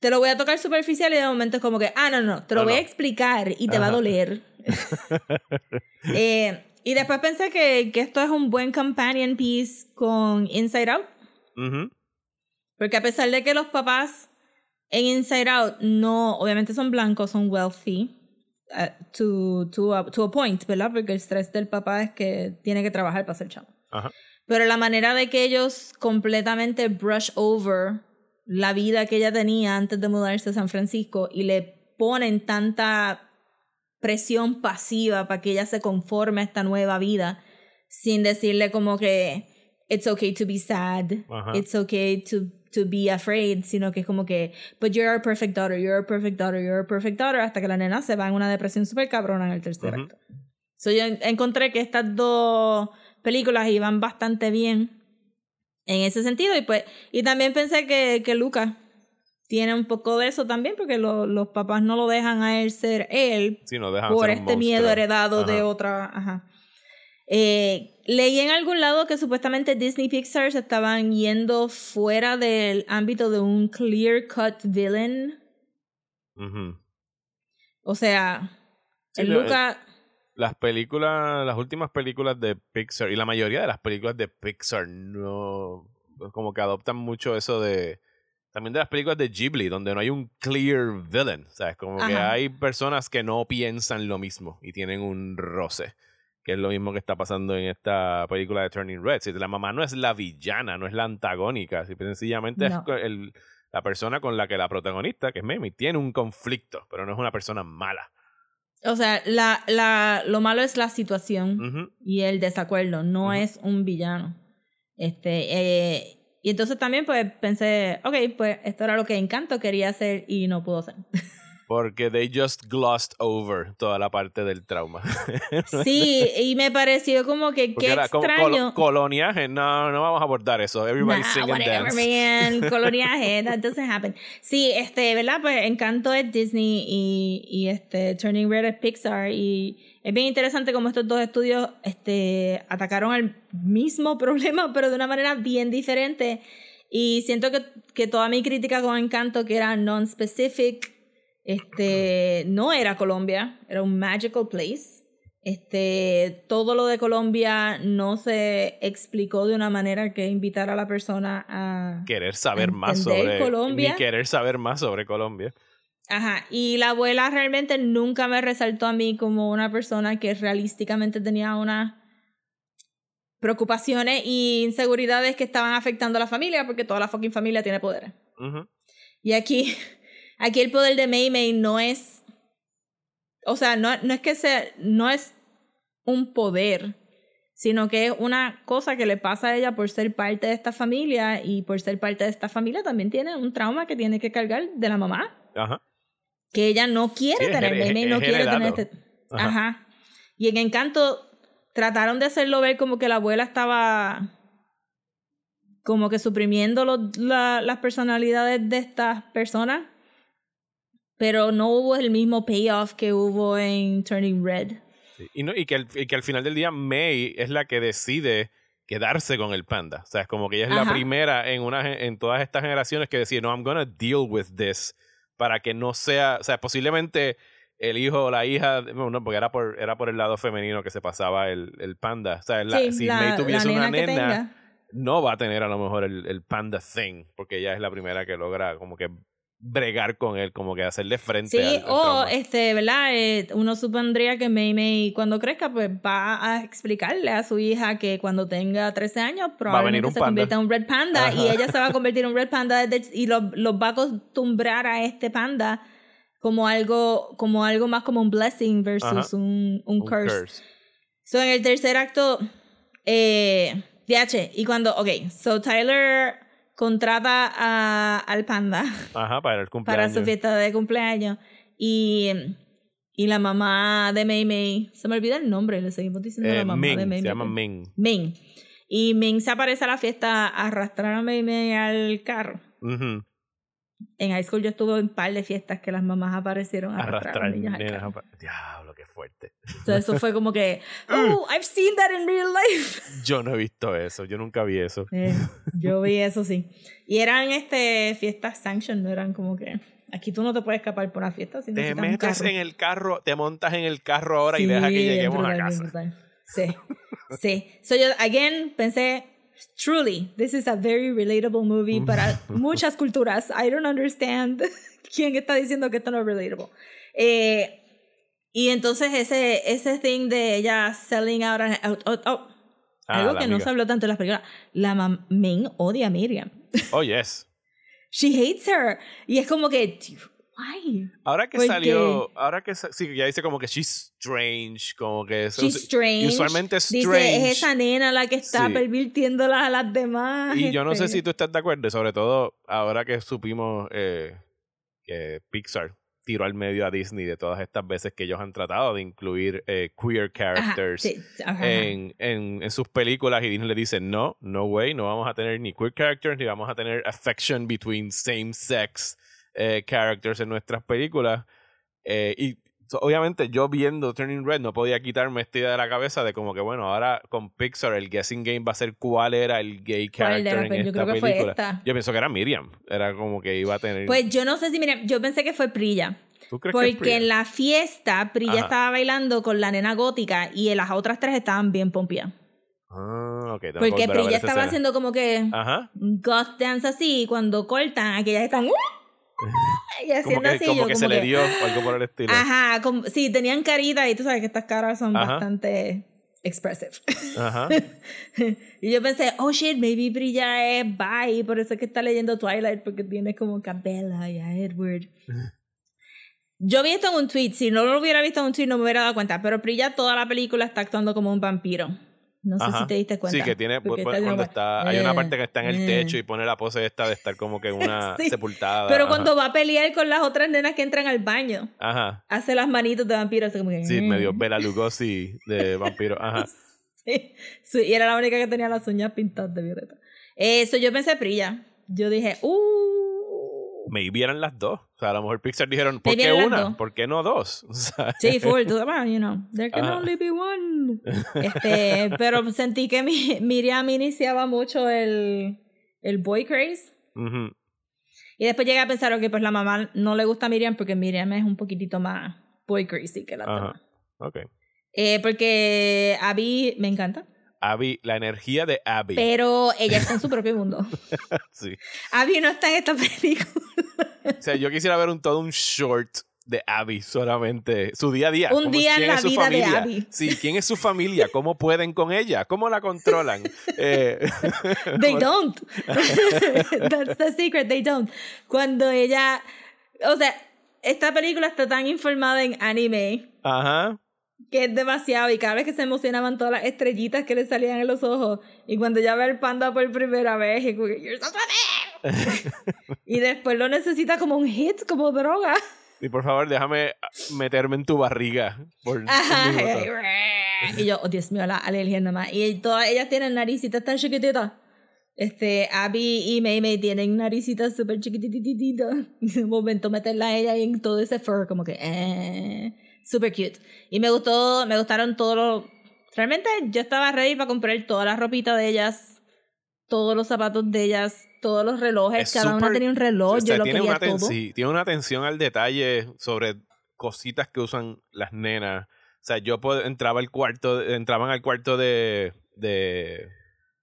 te lo voy a tocar superficial y de momento es como que, ah, no, no, te lo No, voy a explicar y te va a doler. <laughs> Eh, y después pensé que, que esto es un buen companion piece con Inside Out. Ujú. Porque a pesar de que los papás en Inside Out no, obviamente son blancos, son wealthy, uh, to, to, a, to a point, ¿verdad? Porque el estrés del papá es que tiene que trabajar para ser chavo. Ajá. Pero la manera de que ellos completamente brush over la vida que ella tenía antes de mudarse a San Francisco y le ponen tanta presión pasiva para que ella se conforme a esta nueva vida sin decirle como que it's okay to be sad, Ajá. it's okay to, to be afraid, sino que es como que but you're a perfect daughter, you're a perfect daughter, you're a perfect daughter, hasta que la nena se va en una depresión súper cabrona en el tercer Ujú. acto. So yo en- encontré que estas dos películas iban bastante bien en ese sentido. Y pues y también pensé que, que Lucas tiene un poco de eso también porque lo- los papás no lo dejan a él ser él Sí, no dejan por ser este miedo heredado de otra ajá. Eh, leí en algún lado que supuestamente Disney Pixar se estaban yendo fuera del ámbito de un clear cut villain. O sea Sí, el no, Lucas Las películas, las últimas películas de Pixar y la mayoría de las películas de Pixar no, como que adoptan mucho eso de, también de las películas de Ghibli, donde no hay un clear villain. ¿Sabes? Como que hay personas que no piensan lo mismo y tienen un roce. Que es lo mismo que está pasando en esta película de Turning Red. Si la mamá no es la villana, no es la antagónica. Si sencillamente No. es el- la persona con la que la protagonista, que es Mimi, tiene un conflicto, pero no es una persona mala. O sea, la, la, lo malo es la situación y el desacuerdo, no es un villano. Este, eh, y entonces también pues pensé, ok, pues esto era lo que Encanto quería hacer y no pudo hacer. <laughs> Porque they just glossed over toda la parte del trauma. <laughs> Sí, y me pareció como que Porque qué era como extraño. colo- coloniaje. No, no vamos a abordar eso. Everybody Nah, sing and whatever, dance. man. <laughs> Coloniaje, that doesn't happen. Sí, este, ¿verdad? Pues Encanto es Disney y, y este Turning Red es Pixar y es bien interesante cómo estos dos estudios este, atacaron al mismo <laughs> problema, pero de una manera bien diferente. Y siento que, que toda mi crítica con Encanto, que era non-specific, este, no era Colombia, era un magical place. Este, todo lo de Colombia no se explicó de una manera que invitara a la persona a... Querer saber más sobre Colombia. Ni querer saber más sobre Colombia. Ajá, y la abuela realmente nunca me resaltó a mí como una persona que realísticamente tenía unas preocupaciones e inseguridades que estaban afectando a la familia, porque toda la fucking familia tiene poderes. Ujú. Y aquí, aquí el poder de Mei Mei no es. O sea, no, no es que sea. No es un poder, sino que es una cosa que le pasa a ella por ser parte de esta familia y por ser parte de esta familia también tiene un trauma que tiene que cargar de la mamá. Ajá. Que ella no quiere Sí, tener. Mei Mei no quiere heredado. tener este. Ajá. Ajá. Y en Encanto trataron de hacerlo ver como que la abuela estaba como que suprimiendo los- la- las personalidades de estas personas, pero no hubo el mismo payoff que hubo en Turning Red. Sí. Y, no, y, que al, y que al final del día May es la que decide quedarse con el panda. O sea, es como que ella es la primera en, una, en todas estas generaciones que decide, no, I'm gonna deal with this para que no sea, o sea, posiblemente el hijo o la hija, bueno, no, porque era por, era por el lado femenino que se pasaba el, el panda. O sea, la- sí, si la, May tuviese una nena no va a tener a lo mejor el, el panda thing, porque ella es la primera que logra como que bregar con él, como que hacerle frente Sí, al, al o trauma. este, ¿verdad? Eh, uno supondría que Mei Mei cuando crezca pues va a explicarle a su hija que cuando tenga 13 años probablemente se convierta en un red panda y ella se va a convertir en un red panda desde- y los los va a acostumbrar a este panda como algo como algo más como un blessing versus un, Un curse. curse. So en el tercer acto, eh, DH, y cuando, ok, so Tyler contrata a, al panda <laughs> Ajá, para el para cumpleaños. su fiesta de cumpleaños. Y, y la mamá de Mei Mei, se me olvida el nombre, le seguimos diciendo Eh, la mamá Ming, de Mei se Mei. llama Ming. Ming. Y Ming se aparece a la fiesta a arrastrar a Mei Mei al carro. En high school yo estuve en un par de fiestas que las mamás aparecieron a arrastrar, a Arrastrar los niños al carro. Fuerte. Eso fue como que, <laughs> oh, I've seen that in real life. <laughs> Yo no he visto eso, yo nunca vi eso. Eh, yo vi eso sí. Y eran este fiestas sanction, no eran como que aquí tú no te puedes escapar por una fiesta si Te metes en el carro, te montas en el carro ahora y Sí, deja que lleguemos a casa. brutal. Sí, <laughs> sí. So yo, again, pensé, truly, this is a very relatable movie para muchas culturas. I don't understand quién está diciendo que esto no es relatable. Eh, y entonces ese, ese thing de ella selling out, out- out- out, Ah, algo que no amiga. se habló tanto en las películas, la mam- Ming odia a Miriam. Oh, yes. <laughs> She hates her. Y es como que, why? Ahora que Porque- salió, ahora que sí, ya dice como que she's strange, como que eso- She's strange. usualmente Dice, strange. es esa nena la que está Sí. pervirtiéndola a las demás. Y yo no sé este. si tú estás de acuerdo, sobre todo ahora que supimos eh, que Pixar tiró al medio a Disney de todas estas veces que ellos han tratado de incluir eh, queer Ajá, characters sí, ajá, ajá. en, en, en sus películas y Disney le dice no, no way, no vamos a tener ni queer characters ni vamos a tener affection between same sex eh, characters en nuestras películas. Eh, y so, obviamente yo viendo Turning Red no podía quitarme esta idea de la cabeza de como que bueno, ahora con Pixar el guessing game va a ser cuál era el gay ¿Cuál character en Pues yo esta creo que fue película. esta. Yo pienso que era Miriam, era como que iba a tener... Pues yo no sé si, mira, yo pensé que fue Prilla. ¿Tú crees que es Porque Priya? en la fiesta Prilla Ajá. estaba bailando con la nena gótica y las otras tres estaban bien pompeadas. Ah, ok. tengo que Porque Prilla estaba escena. haciendo como que Ajá. goth dance así y cuando cortan, aquellas están... "Uh", y Como haciendo que, así, como yo que como se le que- dio algo por el estilo. Ajá, como, sí, tenían carita y tú sabes que estas caras son Ajá. bastante expressive. Ajá. <laughs> y yo pensé, oh shit, maybe Brilla es bi, por eso es que está leyendo Twilight, porque tiene como que a Bella y a Edward. <laughs> Yo vi esto en un tweet, si no lo hubiera visto en un tweet no me hubiera dado cuenta, pero Brilla toda la película está actuando como un vampiro. No sé si te diste cuenta. Sí, que tiene. porque está cuando está, hay una parte que está en el eh. techo y pone la pose esta de estar como que una <laughs> Sí. sepultada. Pero ajá. cuando va a pelear con las otras nenas que entran al baño, Ajá. hace las manitos de vampiro, así como que... Sí, medio "Mm". Bela Lugosi de <laughs> vampiro. Ajá. Sí, sí, y era la única que tenía las uñas pintadas de violeta. Eso yo pensé Prilla. Yo dije, uh. Maybe eran las dos. O sea, a lo mejor Pixar dijeron, ¿por qué una? ¿Por qué no dos? <laughs> O sea, Sí, full, tú sabes, you know, there can only be one. Este, pero sentí que mi, Miriam iniciaba mucho el, el boy craze. Y después llegué a pensar, ok, pues la mamá no le gusta a Miriam porque Miriam es un poquitito más boy crazy que la demás. Ok. Eh, porque Abby me encanta, Abby, la energía de Abby. pero ella está en su propio mundo. <laughs> Sí. Abby no está en esta película. O sea, yo quisiera ver un todo un short de Abby solamente. Su día a día. Un ¿Cómo- día en la vida de familia? Abby. Sí, ¿quién es su familia? ¿Cómo pueden con ella? ¿Cómo la controlan? Eh, <laughs> They <laughs> don't. That's the secret, they don't. Cuando ella, o sea, esta película está tan informada en anime Ajá. Que es demasiado y cada vez que se emocionaban todas las estrellitas que le salían en los ojos y cuando ya ve al panda por primera vez y como "You're so pretty". <laughs> y después lo necesita como un hit, como droga. Y por favor, déjame meterme en tu barriga. Por y yo, oh Dios mío, la alergia nada más. Y todas ellas tienen naricitas tan chiquititas. Este, Abby y Maymay tienen naricitas súper chiquitititas. Y de momento meterla a ella ahí en todo ese fur, como que, eh, super cute. Y me gustó, me gustaron todos los. Realmente yo estaba ready para comprar toda la ropita de ellas, todos los zapatos de ellas, todos los relojes. Es Cada una súper- tenía un reloj, O sea, yo lo tiene, quería una todo. sí, tiene una atención al detalle sobre cositas que usan las nenas. O sea, yo entraba al cuarto, entraban al cuarto de, de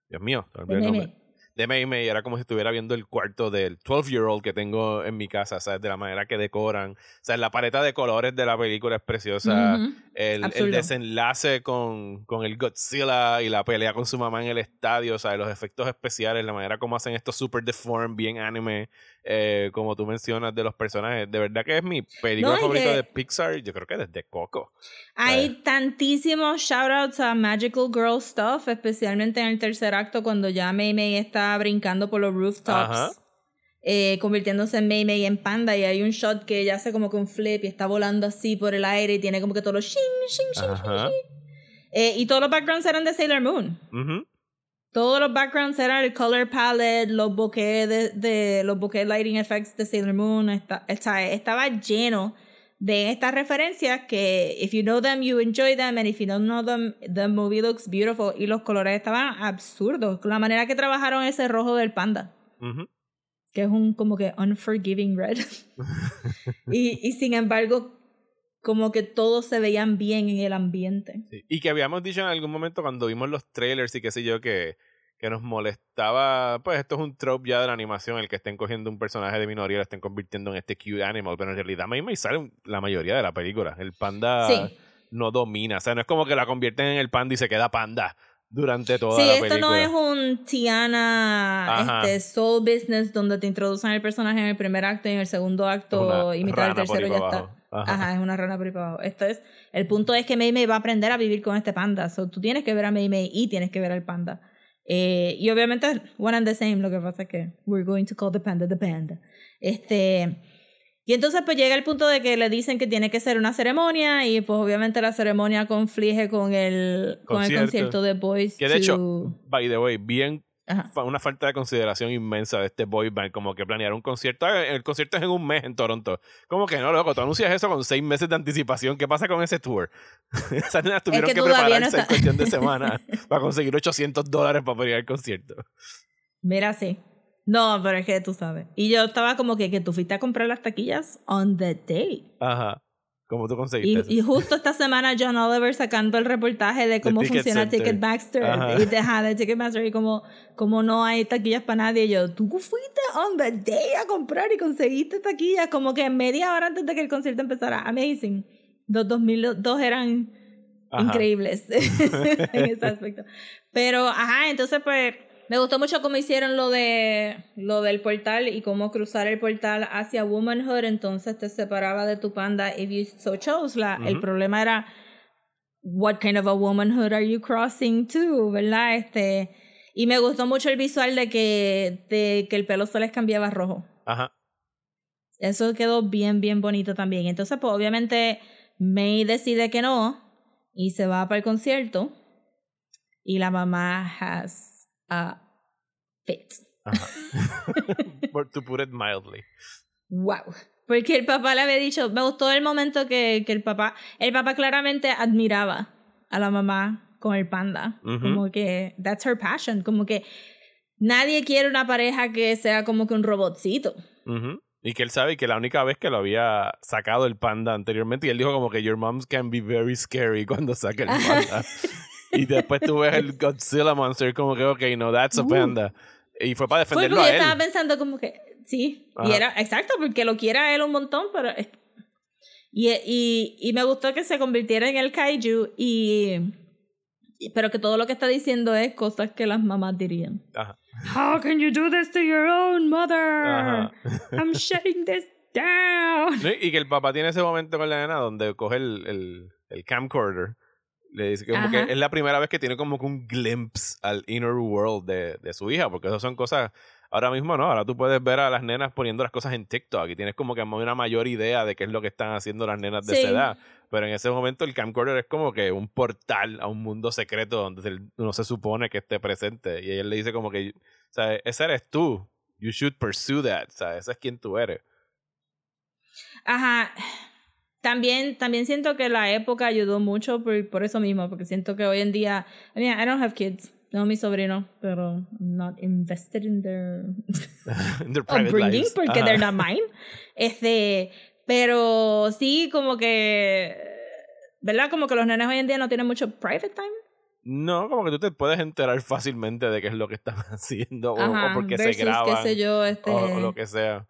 Dios mío, el nombre. De May May era como si estuviera viendo el cuarto del 12-year-old que tengo en mi casa, ¿sabes? De la manera que decoran. O sea, la paleta de colores de la película es preciosa. El, el desenlace con, con el Godzilla y la pelea con su mamá en el estadio, o sea, los efectos especiales, la manera como hacen esto super deformed, bien anime, eh, como tú mencionas de los personajes. De verdad que es mi película No, favorita que- de Pixar, yo creo que desde Coco. Hay tantísimos shoutouts a Magical Girl stuff, especialmente en el tercer acto cuando ya Mei Mei está brincando por los rooftops, Ajá. eh, convirtiéndose en Mei Mei en panda y hay un shot que ella hace como que un flip y está volando así por el aire y tiene como que todos los shing, shing, shing, shing, Ajá. Eh, y todos los backgrounds eran de Sailor Moon. Ujú. Todos los backgrounds eran el color palette, los bokeh de, de- los bokeh lighting effects de Sailor Moon. Está, está- estaba lleno de estas referencias que if you know them you enjoy them and if you don't know them the movie looks beautiful y los colores estaban absurdos. La manera que trabajaron ese rojo del panda Ujú. que es un como que unforgiving red. <laughs> <laughs> y, y sin embargo, como que todos se veían bien en el ambiente. Sí. Y que habíamos dicho en algún momento cuando vimos los trailers y qué sé yo, que, que nos molestaba, pues esto es un trope ya de la animación, el que estén cogiendo un personaje de minoría y lo estén convirtiendo en este cute animal, pero en realidad May May sale la mayoría de la película. El panda Sí. no domina, o sea, no es como que la convierten en el panda y se queda panda durante toda Sí, la esto película. no es un Tiana este, soul business donde te introducen el personaje en el primer acto y en el segundo acto y mitad del tercero ya está. Ajá. Ajá. es una rana por ahí para abajo. Esto es, el punto es que Mei Mei va a aprender a vivir con este panda. So, tú tienes que ver a Mei Mei y tienes que ver al panda. Eh, y obviamente one and the same, lo que pasa es que we're going to call the panda the panda. Este, y entonces pues llega el punto de que le dicen que tiene que ser una ceremonia y pues obviamente la ceremonia conflige con el, con el Concierto. de Boys Que de hecho, by the way, bien Ajá. una falta de consideración inmensa de este boy band, como que planear un concierto, ah, el concierto es en un mes en Toronto. Como que no, loco, tú anuncias eso con seis meses de anticipación, ¿qué pasa con ese tour? <laughs> Esas nenas tuvieron que que, todavía no prepararse está- en cuestión de <laughs> semana para conseguir 800 dólares para poder ir al concierto. Mira, sí. No, pero es que tú sabes. Y yo estaba como que, que tú fuiste a comprar las taquillas on the day. Ajá. ¿Cómo tú conseguiste? Y, y justo esta semana John Oliver sacando el reportaje de cómo Ticket funciona. Ticketmaster y de, ajá, de Ticketmaster y cómo, cómo no hay taquillas para nadie. Y yo, tú fuiste on the day a comprar y conseguiste taquillas como que media hora antes de que el concierto empezara. Amazing. Los 2002 eran Ajá. increíbles <laughs> en ese aspecto. Pero, ajá, entonces pues me gustó mucho cómo hicieron lo de lo del portal y cómo cruzar el portal hacia womanhood, entonces te separaba de tu panda if you so chose. La, El problema era what kind of a womanhood are you crossing to, ¿verdad? Este y me gustó mucho el visual de que de que el pelo se les cambiaba a rojo. Ajá. Eso quedó bien, bien bonito también. Entonces, pues obviamente May decide que no y se va para el concierto y la mamá has a fit. Ajá. <laughs> To put it mildly. Wow. Porque el papá le había dicho, me gustó el momento que, que el papá, el papá claramente admiraba a la mamá con el panda. Como que, that's her passion. Como que nadie quiere una pareja que sea como que un robotcito. Y que él sabe que la única vez que lo había sacado el panda anteriormente, y él dijo como que your moms can be very scary <laughs> cuando saca el panda. <laughs> y después tú ves el Godzilla Monster como que, ok, no, that's a panda. Y fue para Uh. Fue defenderlo porque a yo él. estaba pensando como que, sí, y Ajá. era, exacto, porque lo quiere a él un montón, pero... Y, y, y me gustó que se convirtiera en el kaiju y... y- Pero que todo lo que está diciendo es cosas que las mamás dirían. Ajá. How can you do this to your own mother? Ajá. I'm shutting this down. Y que el papá tiene ese momento con la nena donde coge el, el, el camcorder. Le dice que como Ajá. que es la primera vez que tiene como que un glimpse al inner world de, de su hija, porque esas son cosas, ahora mismo no, ahora tú puedes ver a las nenas poniendo las cosas en TikTok y tienes como que una mayor idea de qué es lo que están haciendo las nenas de Sí. esa edad, pero en ese momento el camcorder es como que un portal a un mundo secreto donde él no se supone que esté presente y ella le dice como que, o sea, ese eres tú, you should pursue that, o sea, ese es quien tú eres. Ajá. También, también siento que la época ayudó mucho por, por eso mismo, porque siento que hoy en día, I mean, I don't have kids, tengo mi sobrino, pero I'm not invested in their <laughs> In their <laughs> private upbringing lives. porque they're not mine. Este, pero sí, como que, ¿verdad? Como que los nenes hoy en día no tienen mucho private time. No, como que tú te puedes enterar fácilmente de qué es lo que están <laughs> haciendo o, Ajá, o porque se graban qué sé yo, este, o, o lo que sea.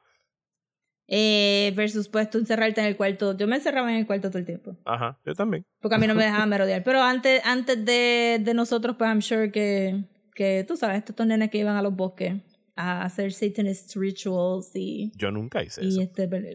Eh, versus pues tú encerrarte en el cuarto. Yo me encerraba en el cuarto todo el tiempo. Ajá, yo también. Porque a mí no me <laughs> dejaban merodear. Pero antes, antes de, de nosotros, pues I'm sure que, que tú sabes, estos nenes que iban a los bosques a hacer satanist rituals y, Yo nunca hice y eso. este <laughs> <laughs>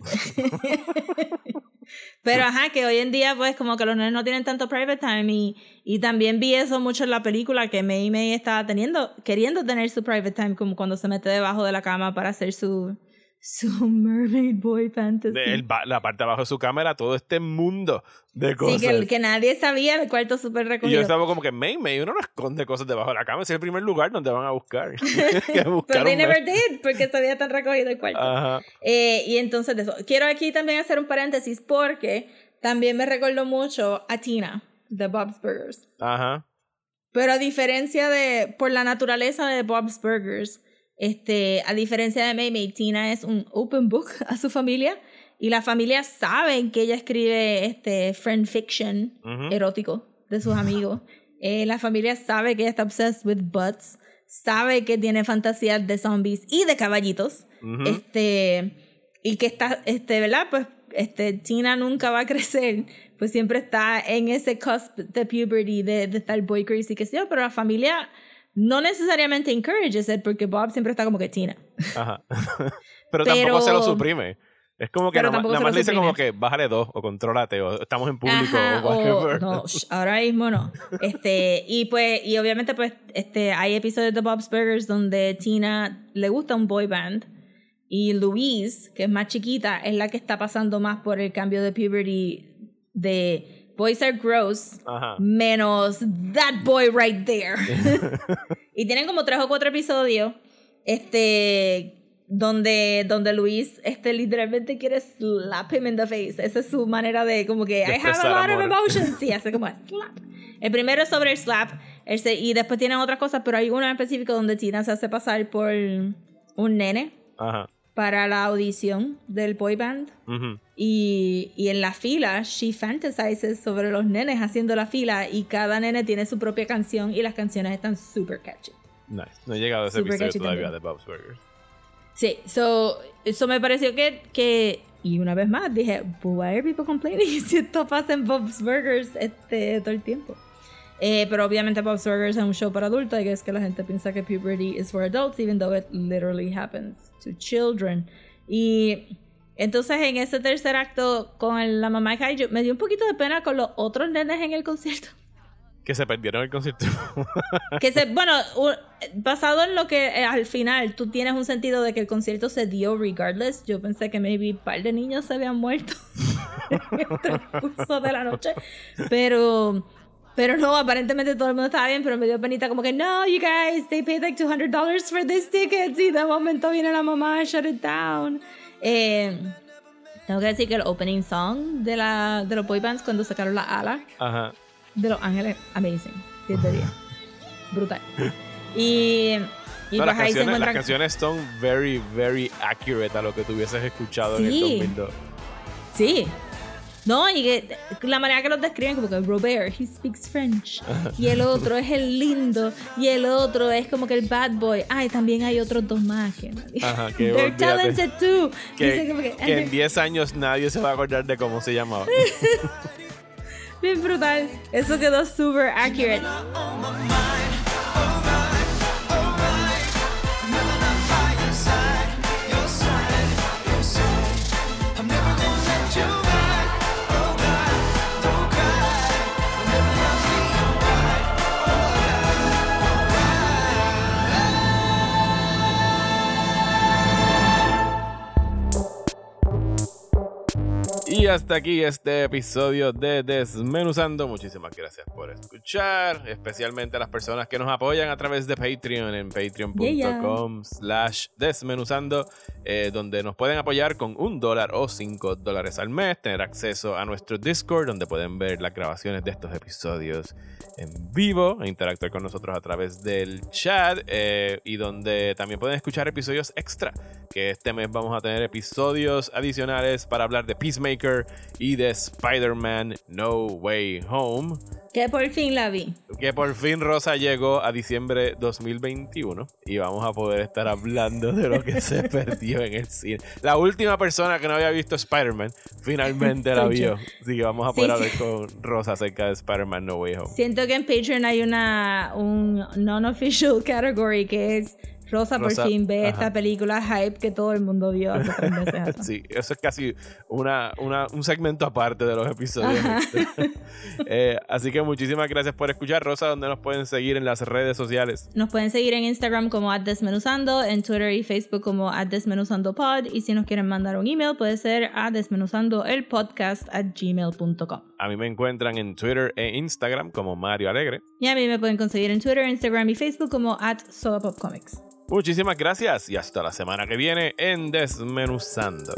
Pero ajá, que hoy en día pues como que los nenes no tienen tanto private time y, y también vi eso mucho en la película que May May estaba teniendo, queriendo tener su private time como cuando se mete debajo de la cama para hacer su, su <laughs> mermaid boy fantasy. De el la parte de abajo de su cámara, todo este mundo de sí, cosas. que, que nadie sabía el cuarto súper y yo recogido. estaba como que, May, May, uno no esconde cosas debajo de la cama. Ese es el primer lugar donde van a buscar. <laughs> Pero <laughs> they never did, porque había tan recogido el cuarto. Ajá. Eh, y entonces de eso. Quiero aquí también hacer un paréntesis porque también me recordó mucho a Tina de Bob's Burgers. Ajá. Pero a diferencia de, por la naturaleza de Bob's Burgers, este, a diferencia de May May, Tina es un open book <laughs> a su familia y la familia sabe que ella escribe este friend fiction Ujú. erótico de sus <laughs> amigos. Eh, la familia sabe que ella está obsessed with butts, sabe que tiene fantasías de zombies y de caballitos. Este, y que está, este, ¿verdad? Pues este, Tina nunca va a <laughs> crecer, pues siempre está en ese cusp de puberty, de, de estar boy crazy, que sé yo, pero la familia no necesariamente encourages it porque Bob siempre está como que Tina. Ajá. <laughs> pero, tampoco se lo suprime. Es como que nada, más le dice como que bájale dos o contrólate o estamos en público Ajá, o no, <laughs> sh, ahora mismo no. Este, y pues, y obviamente, pues, este, hay episodios de Bob's Burgers donde Tina le gusta un boy band. Y Louise, que es más chiquita, es la que está pasando más por el cambio de puberty de boys are gross, Ajá. menos that boy right there. <laughs> <laughs> y tienen como tres o cuatro episodios, este, donde, donde Luis, este, literalmente quiere slap him in the face. Esa es su manera de como que I have a lot of emotions. <laughs> Sí, hace como slap. El primero es sobre el slap, el se- y después tienen otras cosas, pero hay uno en específico donde Tina se hace pasar por un nene Ajá. Para la audición del boy band. Ujú. Y, y en la fila, she fantasizes sobre los nenes haciendo la fila y cada nene tiene su propia canción y las canciones están super catchy. Nice. No he llegado a ese Super episodio todavía también. de Bob's Burgers. Sí, so, eso me pareció que, que, y una vez más dije, "But why are people complaining <laughs> si esto pasa en Bob's Burgers este, todo el tiempo? Eh, pero obviamente Bob's Burgers es un show para adultos, y es que la gente piensa que puberty is for adults, even though it literally happens to children. Y entonces en ese tercer acto con la mamá de Kaiju, me dio un poquito de pena con los otros nenes en el concierto. Que se perdieron el concierto. <laughs> Que se, bueno, basado en lo que eh, al final tú tienes un sentido de que el concierto se dio regardless. Yo pensé que maybe un par de niños se habían muerto <laughs> en el transcurso de la noche. Pero, pero no, aparentemente todo el mundo estaba bien, pero me dio penita como que no, you guys, they paid like $200 for this ticket. Y de momento viene la mamá, shut it down. Eh, tengo que decir que el opening song de, la, de los boy bands cuando sacaron la ala Ajá. de Los Ángeles, amazing. 10 de 10. Brutal. Y, y No, pues las, canciones, las encuentran. canciones son very, very accurate a lo que tú hubieses escuchado en el Sí. 2002. Sí. No, y que la manera que los describen, como que Robert, he speaks French. Y el otro es el lindo. Y el otro es como que el bad boy. Ay, también hay otros dos más que nadie. Ajá, que <laughs> They're talented too. Que, que- que en <laughs> 10 años nadie se va a acordar de cómo se llamaba. Bien brutal. Eso quedó super accurate. Hasta aquí este episodio de Desmenuzando. Muchísimas gracias por escuchar, especialmente a las personas que nos apoyan a través de Patreon en patreon.com slash desmenuzando, eh, donde nos pueden apoyar con un dólar o cinco dólares al mes, tener acceso a nuestro Discord, donde pueden ver las grabaciones de estos episodios en vivo e interactuar con nosotros a través del chat eh, y donde también pueden escuchar episodios extra que este mes vamos a tener episodios adicionales para hablar de Peacemaker y de Spider-Man No Way Home, Que por fin la vi. que por fin Rosa llegó a diciembre 2021 y vamos a poder estar hablando de lo que se <laughs> perdió en el cine. La última persona que no había visto Spider-Man finalmente la <laughs> vio, así que vamos a Sí, poder sí. hablar con Rosa acerca de Spider-Man No Way Home. Siento que en Patreon hay una un non-official category que es Rosa, Rosa, por fin ve ajá. esta película hype que todo el mundo vio hace tres meses <laughs> atrás. Sí, eso es casi una, una- un segmento aparte de los episodios. <laughs> Eh, así que muchísimas gracias por escuchar, Rosa, donde nos pueden seguir en las redes sociales. Nos pueden seguir en Instagram como @desmenuzando, en Twitter y Facebook como @desmenuzandopod y si nos quieren mandar un email puede ser a desmenuzandoelpodcast at gmail.com. A mí me encuentran en Twitter e Instagram como Mario Alegre. Y a mí me pueden conseguir en Twitter, Instagram y Facebook como at. Muchísimas gracias y hasta la semana que viene en Desmenuzando.